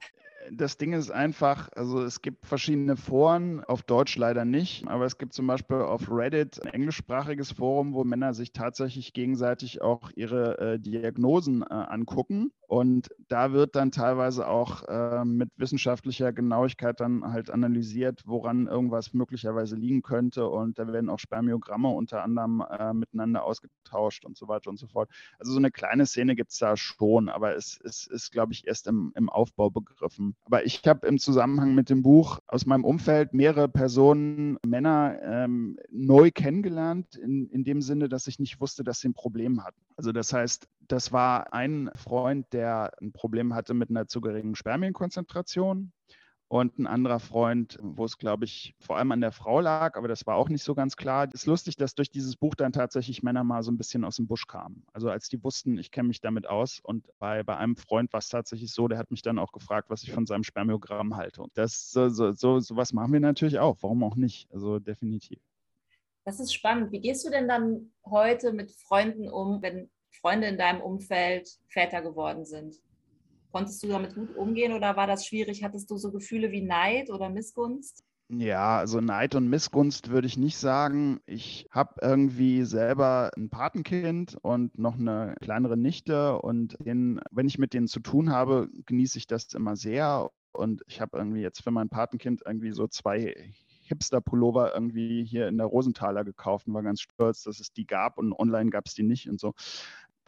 [SPEAKER 2] Das Ding ist einfach, also es gibt verschiedene Foren, auf Deutsch leider nicht, aber es gibt zum Beispiel auf Reddit ein englischsprachiges Forum, wo Männer sich tatsächlich gegenseitig auch ihre äh, Diagnosen äh, angucken. Und da wird dann teilweise auch äh, mit wissenschaftlicher Genauigkeit dann halt analysiert, woran irgendwas möglicherweise liegen könnte. Und da werden auch Spermiogramme unter anderem äh, miteinander ausgetauscht und so weiter und so fort. Also so eine kleine Szene gibt es da schon, aber es, es ist, glaube ich, erst im, im Aufbau begriffen. Aber ich habe im Zusammenhang mit dem Buch aus meinem Umfeld mehrere Personen, Männer ähm, neu kennengelernt, in, in dem Sinne, dass ich nicht wusste, dass sie ein Problem hatten. Also das heißt, das war ein Freund, der ein Problem hatte mit einer zu geringen Spermienkonzentration und ein anderer Freund, wo es, glaube ich, vor allem an der Frau lag, aber das war auch nicht so ganz klar. Es ist lustig, dass durch dieses Buch dann tatsächlich Männer mal so ein bisschen aus dem Busch kamen. Also als die wussten, ich kenne mich damit aus und bei, bei einem Freund war es tatsächlich so, der hat mich dann auch gefragt, was ich von seinem Spermiogramm halte. Und das, so, so, so, sowas machen wir natürlich auch. Warum auch nicht? Also definitiv.
[SPEAKER 1] Das ist spannend. Wie gehst du denn dann heute mit Freunden um, wenn Freunde in deinem Umfeld Väter geworden sind. Konntest du damit gut umgehen oder war das schwierig? Hattest du so Gefühle wie Neid oder Missgunst?
[SPEAKER 2] Ja, also Neid und Missgunst würde ich nicht sagen. Ich habe irgendwie selber ein Patenkind und noch eine kleinere Nichte und den, wenn ich mit denen zu tun habe, genieße ich das immer sehr. Und ich habe irgendwie jetzt für mein Patenkind irgendwie so zwei Hipster-Pullover irgendwie hier in der Rosenthaler gekauft und war ganz stolz, dass es die gab und online gab es die nicht und so.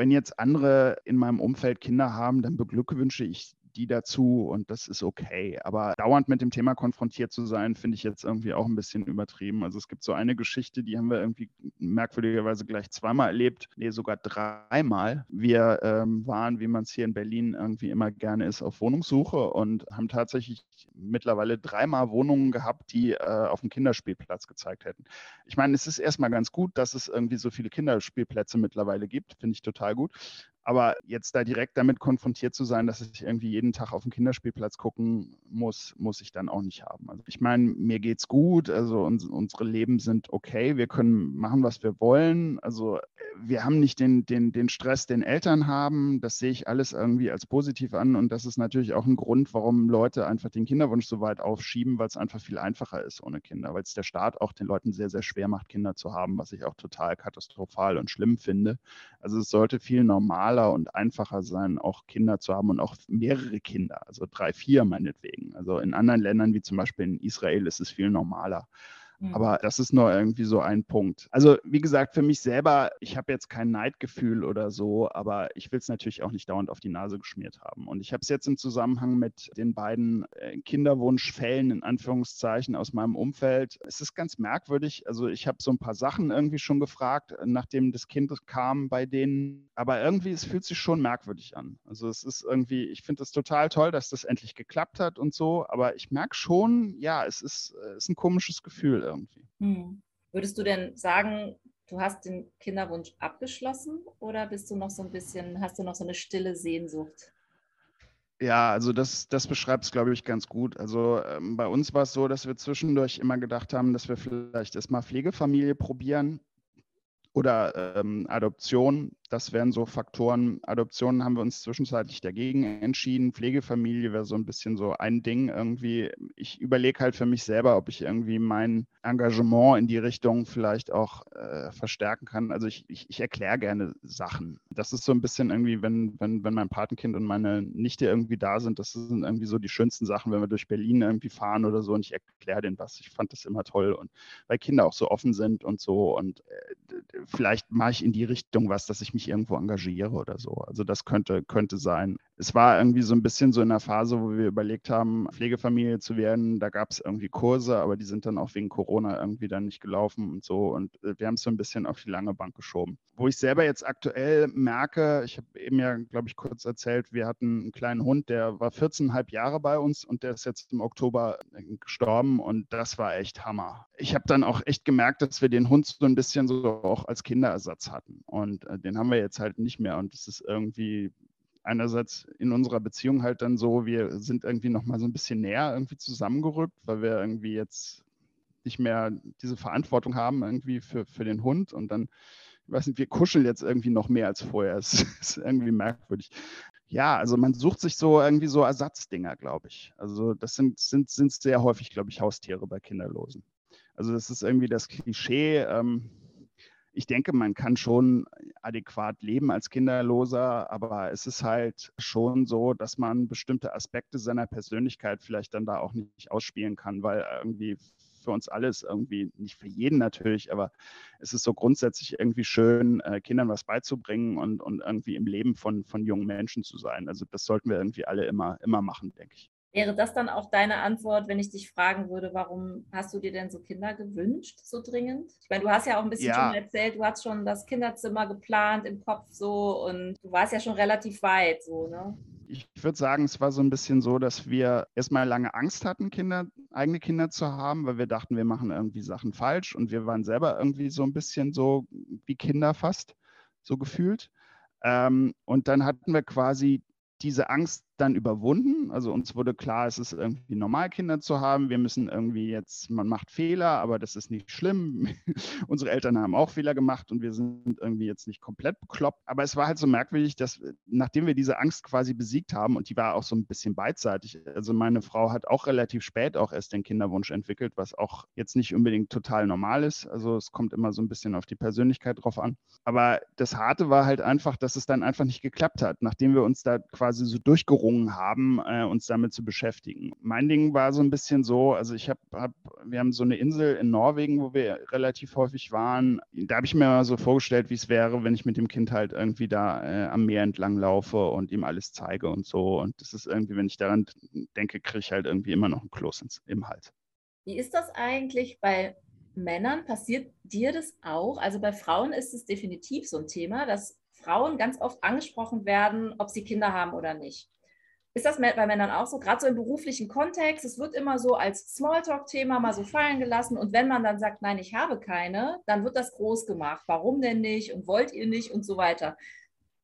[SPEAKER 2] Wenn jetzt andere in meinem Umfeld Kinder haben, dann beglückwünsche ich die dazu und das ist okay. Aber dauernd mit dem Thema konfrontiert zu sein, finde ich jetzt irgendwie auch ein bisschen übertrieben. Also es gibt so eine Geschichte, die haben wir irgendwie merkwürdigerweise gleich zweimal erlebt, nee, sogar dreimal. Wir ähm, waren, wie man es hier in Berlin irgendwie immer gerne ist, auf Wohnungssuche und haben tatsächlich mittlerweile dreimal Wohnungen gehabt, die äh, auf dem Kinderspielplatz gezeigt hätten. Ich meine, es ist erstmal ganz gut, dass es irgendwie so viele Kinderspielplätze mittlerweile gibt, finde ich total gut. Aber jetzt da direkt damit konfrontiert zu sein, dass ich irgendwie jeden Tag auf den Kinderspielplatz gucken muss, muss ich dann auch nicht haben. Also ich meine, mir geht's gut, also uns, unsere Leben sind okay, wir können machen, was wir wollen. Also wir haben nicht den, den, den Stress, den Eltern haben. Das sehe ich alles irgendwie als positiv an. Und das ist natürlich auch ein Grund, warum Leute einfach den Kinderwunsch so weit aufschieben, weil es einfach viel einfacher ist ohne Kinder, weil es der Staat auch den Leuten sehr, sehr schwer macht, Kinder zu haben, was ich auch total katastrophal und schlimm finde. Also es sollte viel normaler und einfacher sein, auch Kinder zu haben und auch mehrere Kinder, also drei, vier meinetwegen. Also in anderen Ländern wie zum Beispiel in Israel ist es viel normaler. Mhm. Aber das ist nur irgendwie so ein Punkt. Also wie gesagt, für mich selber, ich habe jetzt kein Neidgefühl oder so, aber ich will es natürlich auch nicht dauernd auf die Nase geschmiert haben. Und ich habe es jetzt im Zusammenhang mit den beiden äh, Kinderwunschfällen in Anführungszeichen aus meinem Umfeld. Es ist ganz merkwürdig. Also ich habe so ein paar Sachen irgendwie schon gefragt, nachdem das Kind kam bei denen. Aber irgendwie, es fühlt sich schon merkwürdig an. Also es ist irgendwie, ich finde es total toll, dass das endlich geklappt hat und so. Aber ich merke schon, ja, es ist, äh, ist ein komisches Gefühl irgendwie. Hm.
[SPEAKER 1] Würdest du denn sagen, du hast den Kinderwunsch abgeschlossen oder bist du noch so ein bisschen, hast du noch so eine stille Sehnsucht?
[SPEAKER 2] Ja, also das, das beschreibt es, glaube ich, ganz gut. Also ähm, bei uns war es so, dass wir zwischendurch immer gedacht haben, dass wir vielleicht erstmal Pflegefamilie probieren oder ähm, Adoption. Das wären so Faktoren. Adoptionen haben wir uns zwischenzeitlich dagegen entschieden. Pflegefamilie wäre so ein bisschen so ein Ding irgendwie. Ich überlege halt für mich selber, ob ich irgendwie mein Engagement in die Richtung vielleicht auch äh, verstärken kann. Also ich, ich, ich erkläre gerne Sachen. Das ist so ein bisschen irgendwie, wenn, wenn, wenn mein Patenkind und meine Nichte irgendwie da sind, das sind irgendwie so die schönsten Sachen, wenn wir durch Berlin irgendwie fahren oder so und ich erkläre denen was. Ich fand das immer toll und weil Kinder auch so offen sind und so und äh, vielleicht mache ich in die Richtung was, dass ich mich irgendwo engagiere oder so. Also das könnte, könnte sein. Es war irgendwie so ein bisschen so in der Phase, wo wir überlegt haben, Pflegefamilie zu werden. Da gab es irgendwie Kurse, aber die sind dann auch wegen Corona irgendwie dann nicht gelaufen und so. Und äh, wir haben es so ein bisschen auf die lange Bank geschoben. Wo ich selber jetzt aktuell merke, ich habe eben ja, glaube ich, kurz erzählt, wir hatten einen kleinen Hund, der war 14,5 Jahre bei uns und der ist jetzt im Oktober äh, gestorben und das war echt Hammer. Ich habe dann auch echt gemerkt, dass wir den Hund so ein bisschen so auch als Kinderersatz hatten und äh, den haben wir jetzt halt nicht mehr und es ist irgendwie einerseits in unserer Beziehung halt dann so, wir sind irgendwie nochmal so ein bisschen näher irgendwie zusammengerückt, weil wir irgendwie jetzt nicht mehr diese Verantwortung haben irgendwie für, für den Hund und dann, ich weiß nicht, wir kuscheln jetzt irgendwie noch mehr als vorher. Es ist irgendwie merkwürdig. Ja, also man sucht sich so irgendwie so Ersatzdinger, glaube ich. Also das sind, sind, sind sehr häufig, glaube ich, Haustiere bei Kinderlosen. Also das ist irgendwie das Klischee. Ähm, ich denke, man kann schon adäquat leben als Kinderloser, aber es ist halt schon so, dass man bestimmte Aspekte seiner Persönlichkeit vielleicht dann da auch nicht ausspielen kann, weil irgendwie für uns alles irgendwie, nicht für jeden natürlich, aber es ist so grundsätzlich irgendwie schön, äh, Kindern was beizubringen und, und irgendwie im Leben von, von jungen Menschen zu sein. Also das sollten wir irgendwie alle immer, immer machen, denke ich.
[SPEAKER 1] Wäre das dann auch deine Antwort, wenn ich dich fragen würde, warum hast du dir denn so Kinder gewünscht, so dringend? Ich meine, du hast ja auch ein bisschen ja. schon erzählt, du hast schon das Kinderzimmer geplant im Kopf so und du warst ja schon relativ weit so, ne?
[SPEAKER 2] Ich würde sagen, es war so ein bisschen so, dass wir erstmal lange Angst hatten, Kinder, eigene Kinder zu haben, weil wir dachten, wir machen irgendwie Sachen falsch und wir waren selber irgendwie so ein bisschen so wie Kinder fast, so gefühlt. Ähm, und dann hatten wir quasi diese Angst dann überwunden. Also uns wurde klar, es ist irgendwie normal, Kinder zu haben. Wir müssen irgendwie jetzt, man macht Fehler, aber das ist nicht schlimm. Unsere Eltern haben auch Fehler gemacht und wir sind irgendwie jetzt nicht komplett bekloppt. Aber es war halt so merkwürdig, dass nachdem wir diese Angst quasi besiegt haben und die war auch so ein bisschen beidseitig. Also meine Frau hat auch relativ spät auch erst den Kinderwunsch entwickelt, was auch jetzt nicht unbedingt total normal ist. Also es kommt immer so ein bisschen auf die Persönlichkeit drauf an. Aber das Harte war halt einfach, dass es dann einfach nicht geklappt hat, nachdem wir uns da quasi so durchgerungen gezwungen haben, äh, uns damit zu beschäftigen. Mein Ding war so ein bisschen so, also ich habe, hab, wir haben so eine Insel in Norwegen, wo wir relativ häufig waren. Da habe ich mir mal so vorgestellt, wie es wäre, wenn ich mit dem Kind halt irgendwie da äh, am Meer entlang laufe und ihm alles zeige und so. Und das ist irgendwie, wenn ich daran denke, kriege ich halt irgendwie immer noch ein Kloß ins, im Hals.
[SPEAKER 1] Wie ist das eigentlich bei Männern? Passiert dir das auch? Also bei Frauen ist es definitiv so ein Thema, dass Frauen ganz oft angesprochen werden, ob sie Kinder haben oder nicht. Ist das bei Männern auch so? Gerade so im beruflichen Kontext, es wird immer so als Smalltalk-Thema mal so fallen gelassen. Und wenn man dann sagt, nein, ich habe keine, dann wird das groß gemacht. Warum denn nicht? Und wollt ihr nicht? Und so weiter.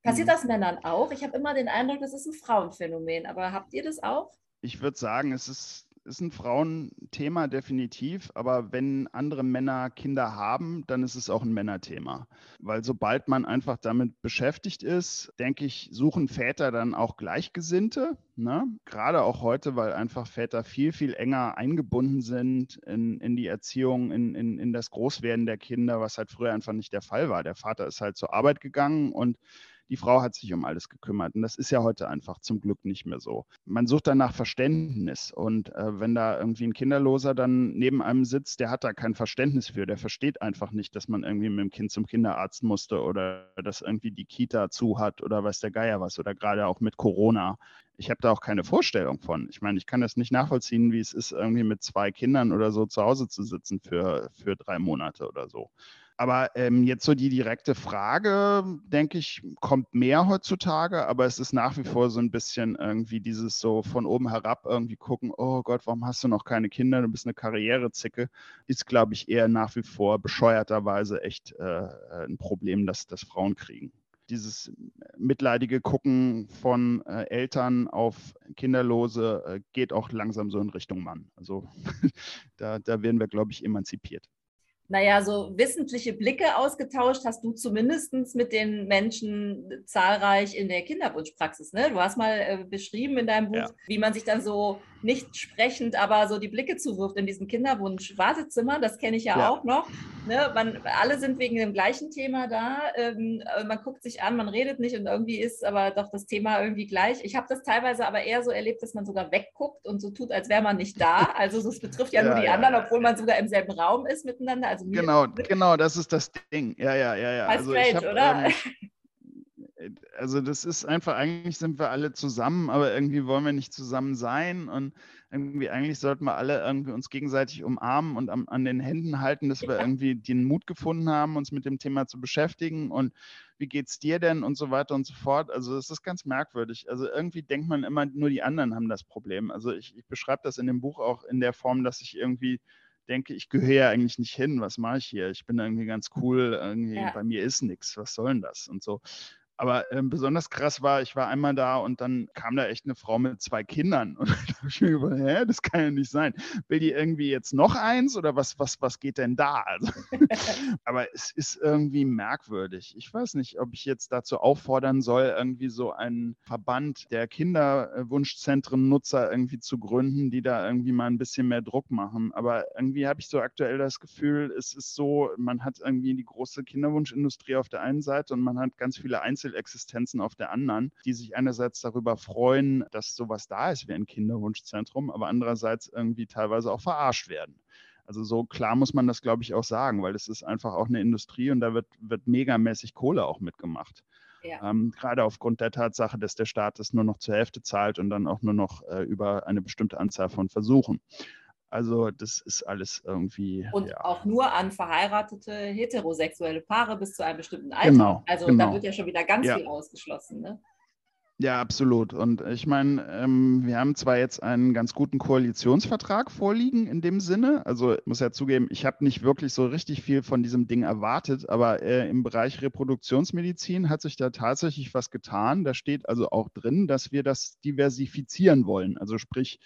[SPEAKER 1] Passiert mhm. das Männern auch? Ich habe immer den Eindruck, das ist ein Frauenphänomen. Aber habt ihr das auch?
[SPEAKER 2] Ich würde sagen, es ist ist ein Frauenthema definitiv, aber wenn andere Männer Kinder haben, dann ist es auch ein Männerthema. Weil sobald man einfach damit beschäftigt ist, denke ich, suchen Väter dann auch Gleichgesinnte. Ne? Gerade auch heute, weil einfach Väter viel, viel enger eingebunden sind in, in die Erziehung, in, in, in das Großwerden der Kinder, was halt früher einfach nicht der Fall war. Der Vater ist halt zur Arbeit gegangen und die Frau hat sich um alles gekümmert. Und das ist ja heute einfach zum Glück nicht mehr so. Man sucht dann nach Verständnis. Und äh, wenn da irgendwie ein Kinderloser dann neben einem sitzt, der hat da kein Verständnis für. Der versteht einfach nicht, dass man irgendwie mit dem Kind zum Kinderarzt musste oder dass irgendwie die Kita zu hat oder weiß der Geier was oder gerade auch mit Corona ich habe da auch keine Vorstellung von. Ich meine, ich kann das nicht nachvollziehen, wie es ist, irgendwie mit zwei Kindern oder so zu Hause zu sitzen für, für drei Monate oder so. Aber ähm, jetzt so die direkte Frage, denke ich, kommt mehr heutzutage, aber es ist nach wie vor so ein bisschen irgendwie dieses so von oben herab irgendwie gucken, oh Gott, warum hast du noch keine Kinder, du bist eine Karrierezicke, ist, glaube ich, eher nach wie vor bescheuerterweise echt äh, ein Problem, das, das Frauen kriegen dieses mitleidige Gucken von äh, Eltern auf Kinderlose äh, geht auch langsam so in Richtung Mann. Also da, da werden wir, glaube ich, emanzipiert.
[SPEAKER 1] Naja, so wissentliche Blicke ausgetauscht hast du zumindest mit den Menschen zahlreich in der Kinderwunschpraxis. Ne? Du hast mal äh, beschrieben in deinem Buch, ja. wie man sich dann so nicht sprechend, aber so die Blicke zuwirft in diesem Kinderwunsch-Wartezimmer. Das kenne ich ja, ja, auch noch. Ne? Man, alle sind wegen dem gleichen Thema da. Ähm, äh, man guckt sich an, man redet nicht und irgendwie ist aber doch das Thema irgendwie gleich. Ich habe das teilweise aber eher so erlebt, dass man sogar wegguckt und so tut, als wäre man nicht da. Also es betrifft ja, ja nur die anderen, obwohl man sogar im selben Raum ist miteinander. Also
[SPEAKER 2] genau, genau, das ist das Ding. Ja, ja, ja, ja.
[SPEAKER 1] Also strange, hab, oder? Ähm,
[SPEAKER 2] also das ist einfach, eigentlich sind wir alle zusammen, aber irgendwie wollen wir nicht zusammen sein und irgendwie eigentlich sollten wir alle irgendwie uns gegenseitig umarmen und am, an den Händen halten, dass wir irgendwie den Mut gefunden haben, uns mit dem Thema zu beschäftigen und wie geht's dir denn und so weiter und so fort. Also es ist ganz merkwürdig. Also irgendwie denkt man immer, nur die anderen haben das Problem. Also ich, ich beschreibe das in dem Buch auch in der Form, dass ich irgendwie denke, ich gehöre ja eigentlich nicht hin. Was mache ich hier? Ich bin irgendwie ganz cool. Irgendwie ja. Bei mir ist nichts. Was soll denn das? Und so. Aber äh, besonders krass war, ich war einmal da und dann kam da echt eine Frau mit zwei Kindern. Und da habe ich mir gedacht, hä, das kann ja nicht sein. Will die irgendwie jetzt noch eins oder was, was, was geht denn da? Also, aber es ist irgendwie merkwürdig. Ich weiß nicht, ob ich jetzt dazu auffordern soll, irgendwie so einen Verband der Kinderwunschzentren-Nutzer irgendwie zu gründen, die da irgendwie mal ein bisschen mehr Druck machen. Aber irgendwie habe ich so aktuell das Gefühl, es ist so, man hat irgendwie die große Kinderwunschindustrie auf der einen Seite und man hat ganz viele Einzel Einzelexistenzen auf der anderen, die sich einerseits darüber freuen, dass sowas da ist wie ein Kinderwunschzentrum, aber andererseits irgendwie teilweise auch verarscht werden. Also so klar muss man das, glaube ich, auch sagen, weil es ist einfach auch eine Industrie und da wird, wird megamäßig Kohle auch mitgemacht. Ja. Ähm, gerade aufgrund der Tatsache, dass der Staat es nur noch zur Hälfte zahlt und dann auch nur noch äh, über eine bestimmte Anzahl von Versuchen. Also das ist alles irgendwie.
[SPEAKER 1] Und ja. auch nur an verheiratete heterosexuelle Paare bis zu einem bestimmten Alter.
[SPEAKER 2] Genau,
[SPEAKER 1] also
[SPEAKER 2] genau.
[SPEAKER 1] da wird ja schon wieder ganz ja. viel ausgeschlossen. Ne?
[SPEAKER 2] Ja, absolut. Und ich meine, ähm, wir haben zwar jetzt einen ganz guten Koalitionsvertrag vorliegen in dem Sinne. Also ich muss ja zugeben, ich habe nicht wirklich so richtig viel von diesem Ding erwartet, aber äh, im Bereich Reproduktionsmedizin hat sich da tatsächlich was getan. Da steht also auch drin, dass wir das diversifizieren wollen. Also sprich,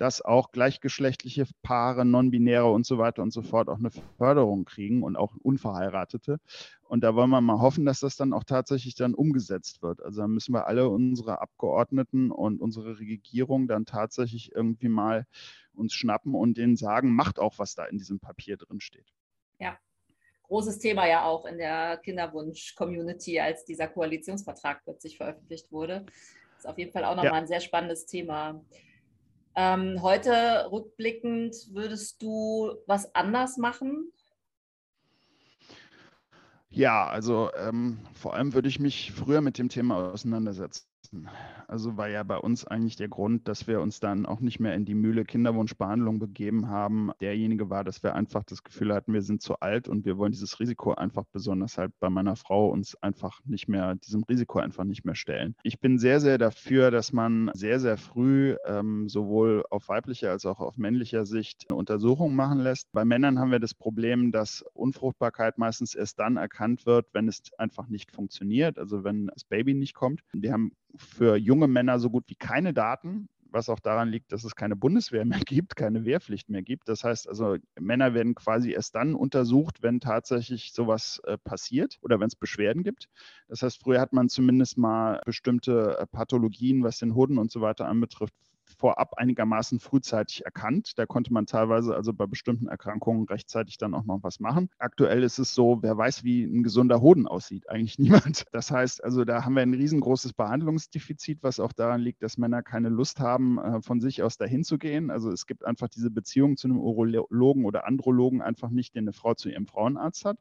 [SPEAKER 2] dass auch gleichgeschlechtliche Paare, non-binäre und so weiter und so fort auch eine Förderung kriegen und auch Unverheiratete. Und da wollen wir mal hoffen, dass das dann auch tatsächlich dann umgesetzt wird. Also da müssen wir alle unsere Abgeordneten und unsere Regierung dann tatsächlich irgendwie mal uns schnappen und denen sagen, macht auch, was da in diesem Papier drin steht.
[SPEAKER 1] Ja, großes Thema ja auch in der Kinderwunsch-Community, als dieser Koalitionsvertrag plötzlich veröffentlicht wurde. Das ist auf jeden Fall auch nochmal ja. ein sehr spannendes Thema. Ähm, heute rückblickend würdest du was anders machen?
[SPEAKER 2] Ja, also ähm, vor allem würde ich mich früher mit dem Thema auseinandersetzen. Also war ja bei uns eigentlich der Grund, dass wir uns dann auch nicht mehr in die Mühle Kinderwunschbehandlung begeben haben. Derjenige war, dass wir einfach das Gefühl hatten, wir sind zu alt und wir wollen dieses Risiko einfach besonders halt bei meiner Frau uns einfach nicht mehr, diesem Risiko einfach nicht mehr stellen. Ich bin sehr, sehr dafür, dass man sehr, sehr früh ähm, sowohl auf weiblicher als auch auf männlicher Sicht eine Untersuchung machen lässt. Bei Männern haben wir das Problem, dass Unfruchtbarkeit meistens erst dann erkannt wird, wenn es einfach nicht funktioniert, also wenn das Baby nicht kommt. Wir haben für junge Männer so gut wie keine Daten, was auch daran liegt, dass es keine Bundeswehr mehr gibt, keine Wehrpflicht mehr gibt. Das heißt also, Männer werden quasi erst dann untersucht, wenn tatsächlich sowas äh, passiert oder wenn es Beschwerden gibt. Das heißt, früher hat man zumindest mal bestimmte äh, Pathologien, was den Hoden und so weiter anbetrifft, vorab einigermaßen frühzeitig erkannt. Da konnte man teilweise also bei bestimmten Erkrankungen rechtzeitig dann auch noch was machen. Aktuell ist es so, wer weiß, wie ein gesunder Hoden aussieht? Eigentlich niemand. Das heißt also, da haben wir ein riesengroßes Behandlungsdefizit, was auch daran liegt, dass Männer keine Lust haben, äh, von sich aus dahin zu gehen. Also es gibt einfach diese Beziehung zu einem Urologen oder Andrologen einfach nicht, den eine Frau zu ihrem Frauenarzt hat.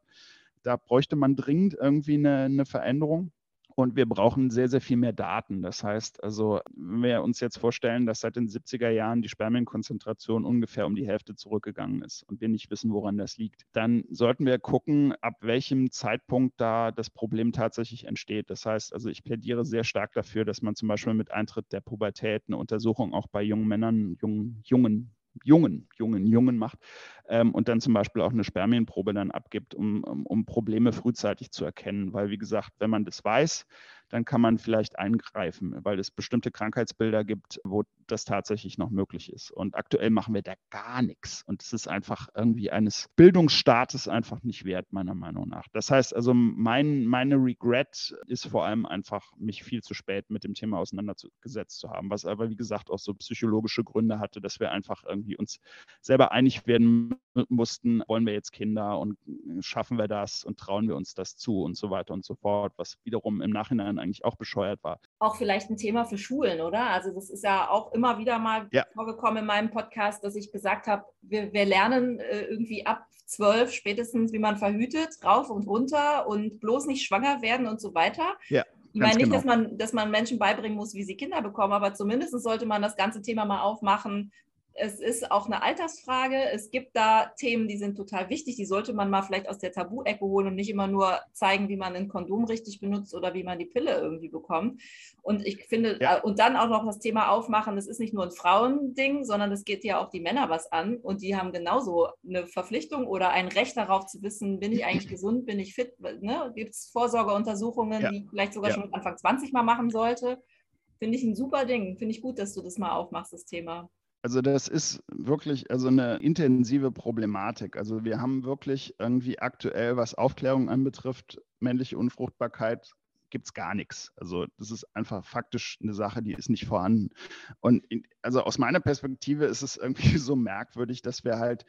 [SPEAKER 2] Da bräuchte man dringend irgendwie eine, eine Veränderung. Und wir brauchen sehr, sehr viel mehr Daten. Das heißt, also, wenn wir uns jetzt vorstellen, dass seit den 70er Jahren die Spermienkonzentration ungefähr um die Hälfte zurückgegangen ist und wir nicht wissen, woran das liegt, dann sollten wir gucken, ab welchem Zeitpunkt da das Problem tatsächlich entsteht. Das heißt, also ich plädiere sehr stark dafür, dass man zum Beispiel mit Eintritt der Pubertät eine Untersuchung auch bei jungen Männern, jungen, jungen Jungen, Jungen, Jungen macht ähm, und dann zum Beispiel auch eine Spermienprobe dann abgibt, um, um, um, Probleme frühzeitig zu erkennen. Weil, wie gesagt, wenn man das weiß, dann kann man vielleicht eingreifen, weil es bestimmte Krankheitsbilder gibt, wo das tatsächlich noch möglich ist. Und aktuell machen wir da gar nichts. Und es ist einfach irgendwie eines Bildungsstaates einfach nicht wert, meiner Meinung nach. Das heißt also, mein, meine Regret ist vor allem einfach, mich viel zu spät mit dem Thema auseinandergesetzt zu haben, was aber, wie gesagt, auch so psychologische Gründe hatte, dass wir einfach irgendwie uns selber einig werden mussten, wollen wir jetzt Kinder und schaffen wir das und trauen wir uns das zu und so weiter und so fort, was wiederum im Nachhinein eigentlich auch bescheuert war.
[SPEAKER 1] Auch vielleicht ein Thema für Schulen, oder? Also das ist ja auch immer wieder mal ja. vorgekommen in meinem Podcast, dass ich gesagt habe, wir, wir lernen äh, irgendwie ab zwölf spätestens, wie man verhütet, rauf und runter und bloß nicht schwanger werden und so weiter. Ja. Ich meine nicht, genau. dass, man, dass man Menschen beibringen muss, wie sie Kinder bekommen, aber zumindest sollte man das ganze Thema mal aufmachen, es ist auch eine Altersfrage. Es gibt da Themen, die sind total wichtig. Die sollte man mal vielleicht aus der Tabu-Ecke holen und nicht immer nur zeigen, wie man ein Kondom richtig benutzt oder wie man die Pille irgendwie bekommt. Und ich finde, ja. Äh, und dann auch noch das Thema aufmachen, das ist nicht nur ein Frauending, sondern es geht ja auch die Männer was an. Und die haben genauso eine Verpflichtung oder ein Recht darauf zu wissen, bin ich eigentlich gesund, bin ich fit? Ne? Gibt es Vorsorgeuntersuchungen, ja. die vielleicht sogar ja. schon Anfang 20 mal machen sollte? Finde ich ein super Ding. Finde ich gut, dass du das mal aufmachst, das Thema.
[SPEAKER 2] Also das ist wirklich also eine intensive Problematik. Also wir haben wirklich irgendwie aktuell, was Aufklärung anbetrifft, männliche Unfruchtbarkeit gibt es gar nichts. Also das ist einfach faktisch eine Sache, die ist nicht vorhanden. Und in, also aus meiner Perspektive ist es irgendwie so merkwürdig, dass wir halt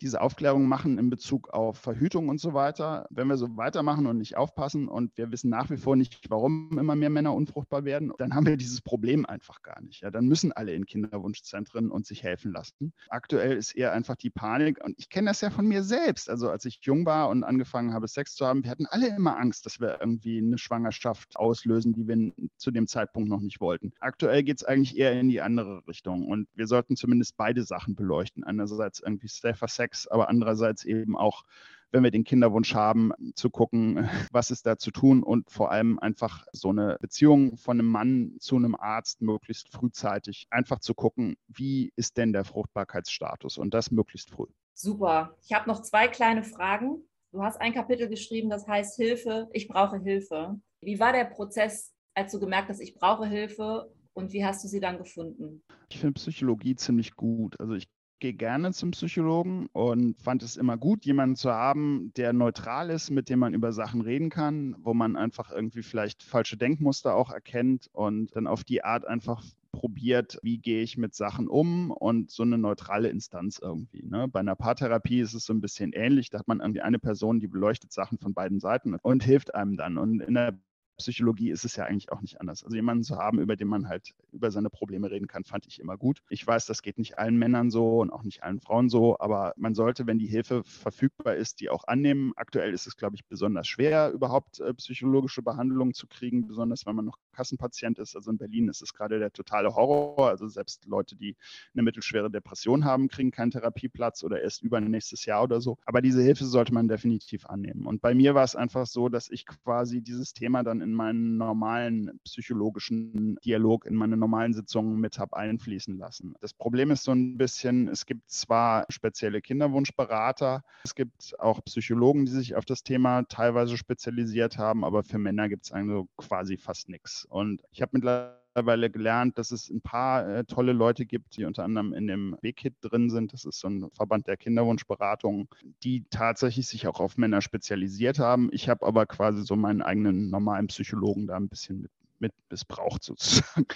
[SPEAKER 2] diese Aufklärung machen in Bezug auf Verhütung und so weiter. Wenn wir so weitermachen und nicht aufpassen und wir wissen nach wie vor nicht, warum immer mehr Männer unfruchtbar werden, dann haben wir dieses Problem einfach gar nicht. Ja, dann müssen alle in Kinderwunschzentren und sich helfen lassen. Aktuell ist eher einfach die Panik und ich kenne das ja von mir selbst. Also als ich jung war und angefangen habe, Sex zu haben, wir hatten alle immer Angst, dass wir irgendwie eine Schwangerschaft auslösen, die wir zu dem Zeitpunkt noch nicht wollten. Aktuell geht es eigentlich eher in die andere Richtung und wir sollten zumindest beide Sachen beleuchten. Einerseits irgendwie safer Sex Sex, aber andererseits eben auch, wenn wir den Kinderwunsch haben, zu gucken, was ist da zu tun und vor allem einfach so eine Beziehung von einem Mann zu einem Arzt möglichst frühzeitig einfach zu gucken, wie ist denn der Fruchtbarkeitsstatus und das möglichst früh.
[SPEAKER 1] Super. Ich habe noch zwei kleine Fragen. Du hast ein Kapitel geschrieben, das heißt Hilfe, ich brauche Hilfe. Wie war der Prozess, als du gemerkt hast, ich brauche Hilfe und wie hast du sie dann gefunden?
[SPEAKER 2] Ich finde Psychologie ziemlich gut. Also ich gehe gerne zum Psychologen und fand es immer gut, jemanden zu haben, der neutral ist, mit dem man über Sachen reden kann, wo man einfach irgendwie vielleicht falsche Denkmuster auch erkennt und dann auf die Art einfach probiert, wie gehe ich mit Sachen um und so eine neutrale Instanz irgendwie. Ne? Bei einer Paartherapie ist es so ein bisschen ähnlich. Da hat man irgendwie eine Person, die beleuchtet Sachen von beiden Seiten und hilft einem dann. Und in der Psychologie ist es ja eigentlich auch nicht anders. Also jemanden zu haben, über den man halt über seine Probleme reden kann, fand ich immer gut. Ich weiß, das geht nicht allen Männern so und auch nicht allen Frauen so, aber man sollte, wenn die Hilfe verfügbar ist, die auch annehmen. Aktuell ist es, glaube ich, besonders schwer, überhaupt äh, psychologische Behandlungen zu kriegen, besonders wenn man noch Kassenpatient ist. Also in Berlin ist es gerade der totale Horror. Also selbst Leute, die eine mittelschwere Depression haben, kriegen keinen Therapieplatz oder erst übernächstes Jahr oder so. Aber diese Hilfe sollte man definitiv annehmen. Und bei mir war es einfach so, dass ich quasi dieses Thema dann in meinen normalen psychologischen Dialog, in meine normalen Sitzungen mit habe einfließen lassen. Das Problem ist so ein bisschen, es gibt zwar spezielle Kinderwunschberater, es gibt auch Psychologen, die sich auf das Thema teilweise spezialisiert haben, aber für Männer gibt es also quasi fast nichts. Und ich habe mittlerweile mittlerweile gelernt, dass es ein paar äh, tolle Leute gibt, die unter anderem in dem WKIT drin sind. Das ist so ein Verband der Kinderwunschberatung, die tatsächlich sich auch auf Männer spezialisiert haben. Ich habe aber quasi so meinen eigenen normalen Psychologen da ein bisschen mit, mit missbraucht sozusagen.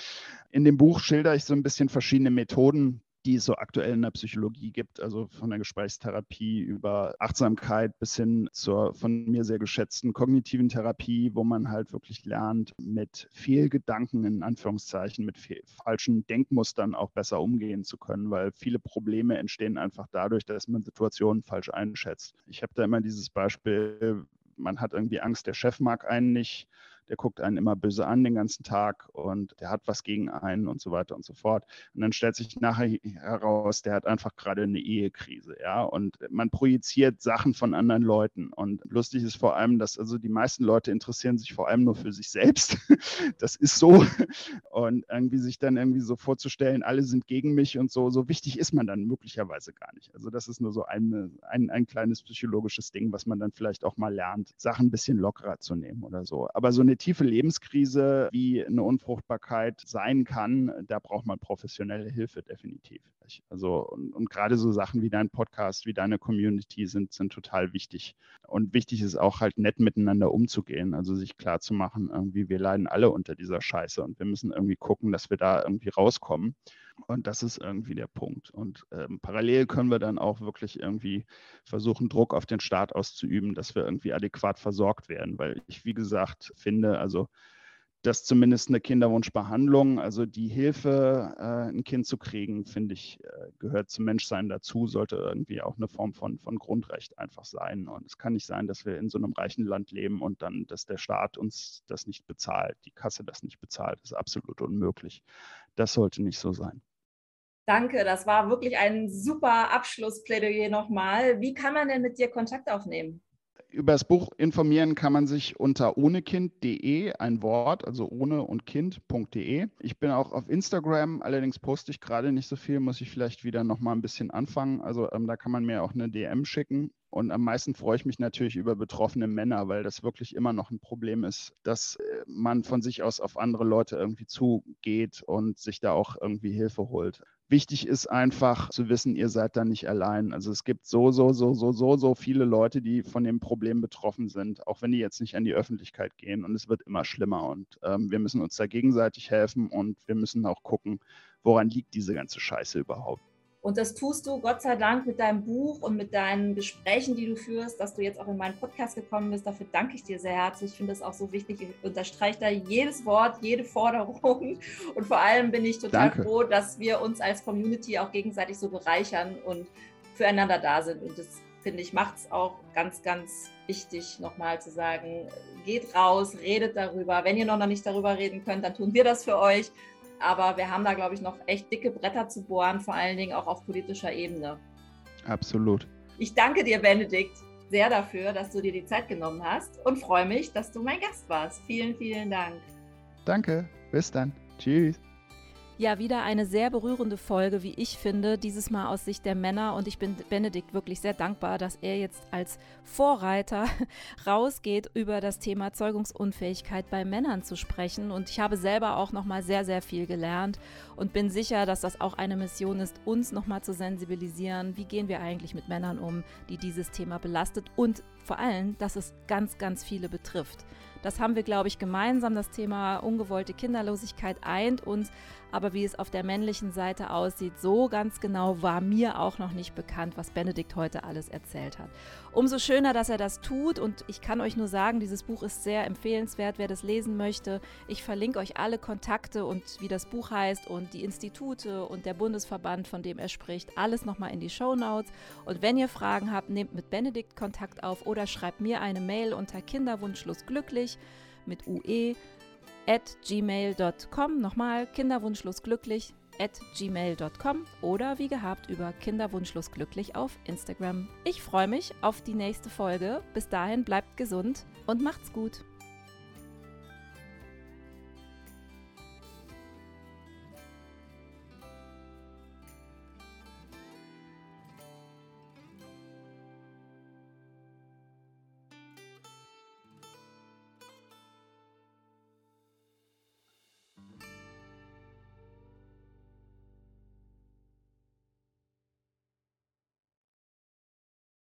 [SPEAKER 2] In dem Buch schilder ich so ein bisschen verschiedene Methoden, die es so aktuell in der Psychologie gibt, also von der Gesprächstherapie über Achtsamkeit bis hin zur von mir sehr geschätzten kognitiven Therapie, wo man halt wirklich lernt, mit Fehlgedanken in Anführungszeichen, mit falschen Denkmustern auch besser umgehen zu können, weil viele Probleme entstehen einfach dadurch, dass man Situationen falsch einschätzt. Ich habe da immer dieses Beispiel, man hat irgendwie Angst, der Chef mag einen nicht der guckt einen immer böse an den ganzen Tag und der hat was gegen einen und so weiter und so fort. Und dann stellt sich nachher heraus, der hat einfach gerade eine Ehekrise, ja. Und man projiziert Sachen von anderen Leuten. Und lustig ist vor allem, dass also die meisten Leute interessieren sich vor allem nur für sich selbst. Das ist so. Und irgendwie sich dann irgendwie so vorzustellen, alle sind gegen mich und so, so wichtig ist man dann möglicherweise gar nicht. Also das ist nur so eine, ein, ein kleines psychologisches Ding, was man dann vielleicht auch mal lernt, Sachen ein bisschen lockerer zu nehmen oder so. Aber so eine eine tiefe Lebenskrise wie eine Unfruchtbarkeit sein kann, da braucht man professionelle Hilfe definitiv. Also und, und gerade so Sachen wie dein Podcast, wie deine Community sind, sind total wichtig. Und wichtig ist auch halt nett miteinander umzugehen, also sich klar zu machen, irgendwie wir leiden alle unter dieser Scheiße und wir müssen irgendwie gucken, dass wir da irgendwie rauskommen. Und das ist irgendwie der Punkt. Und ähm, parallel können wir dann auch wirklich irgendwie versuchen, Druck auf den Staat auszuüben, dass wir irgendwie adäquat versorgt werden. Weil ich, wie gesagt, finde, also dass zumindest eine Kinderwunschbehandlung, also die Hilfe, äh, ein Kind zu kriegen, finde ich, äh, gehört zum Menschsein dazu, sollte irgendwie auch eine Form von, von Grundrecht einfach sein. Und es kann nicht sein, dass wir in so einem reichen Land leben und dann, dass der Staat uns das nicht bezahlt, die Kasse das nicht bezahlt. Ist absolut unmöglich. Das sollte nicht so sein.
[SPEAKER 1] Danke, das war wirklich ein super Abschlussplädoyer nochmal. Wie kann man denn mit dir Kontakt aufnehmen?
[SPEAKER 2] Über das Buch informieren kann man sich unter ohnekind.de, ein Wort, also ohne und kind.de. Ich bin auch auf Instagram, allerdings poste ich gerade nicht so viel, muss ich vielleicht wieder nochmal ein bisschen anfangen. Also ähm, da kann man mir auch eine DM schicken. Und am meisten freue ich mich natürlich über betroffene Männer, weil das wirklich immer noch ein Problem ist, dass äh, man von sich aus auf andere Leute irgendwie zugeht und sich da auch irgendwie Hilfe holt. Wichtig ist einfach zu wissen, ihr seid da nicht allein. Also es gibt so, so, so, so, so, so viele Leute, die von dem Problem betroffen sind, auch wenn die jetzt nicht an die Öffentlichkeit gehen. Und es wird immer schlimmer. Und ähm, wir müssen uns da gegenseitig helfen und wir müssen auch gucken, woran liegt diese ganze Scheiße überhaupt.
[SPEAKER 1] Und das tust du Gott sei Dank mit deinem Buch und mit deinen Gesprächen, die du führst, dass du jetzt auch in meinen Podcast gekommen bist. Dafür danke ich dir sehr herzlich. Ich finde das auch so wichtig. Ich unterstreiche da jedes Wort, jede Forderung. Und vor allem bin ich total danke. froh, dass wir uns als Community auch gegenseitig so bereichern und füreinander da sind. Und das finde ich, macht es auch ganz, ganz wichtig, nochmal zu sagen, geht raus, redet darüber. Wenn ihr noch nicht darüber reden könnt, dann tun wir das für euch. Aber wir haben da, glaube ich, noch echt dicke Bretter zu bohren, vor allen Dingen auch auf politischer Ebene.
[SPEAKER 2] Absolut.
[SPEAKER 1] Ich danke dir, Benedikt, sehr dafür, dass du dir die Zeit genommen hast und freue mich, dass du mein Gast warst. Vielen, vielen Dank.
[SPEAKER 2] Danke. Bis dann. Tschüss.
[SPEAKER 1] Ja, wieder eine sehr berührende Folge, wie ich finde, dieses Mal aus Sicht der Männer. Und ich bin Benedikt wirklich sehr dankbar, dass er jetzt als Vorreiter rausgeht, über das Thema Zeugungsunfähigkeit bei Männern zu sprechen. Und ich habe selber auch nochmal sehr, sehr viel gelernt und bin sicher, dass das auch eine Mission ist, uns nochmal zu sensibilisieren. Wie gehen wir eigentlich mit Männern um, die dieses Thema belastet und vor allem, dass es ganz, ganz viele betrifft. Das haben wir, glaube ich, gemeinsam. Das Thema ungewollte Kinderlosigkeit eint uns. Aber wie es auf der männlichen Seite aussieht, so ganz genau war mir auch noch nicht bekannt, was Benedikt heute alles erzählt hat. Umso schöner, dass er das tut. Und ich kann euch nur sagen, dieses Buch ist sehr empfehlenswert, wer das lesen möchte. Ich verlinke euch alle Kontakte und wie das Buch heißt und die Institute und der Bundesverband, von dem er spricht, alles nochmal in die Show Notes. Und wenn ihr Fragen habt, nehmt mit Benedikt Kontakt auf oder schreibt mir eine Mail unter kinderwunschlosglücklich mit UE at gmail.com. Nochmal kinderwunschlosglücklich at gmail.com oder wie gehabt über kinderwunschlosglücklich auf Instagram. Ich freue mich auf die nächste Folge. Bis dahin bleibt gesund und macht's gut.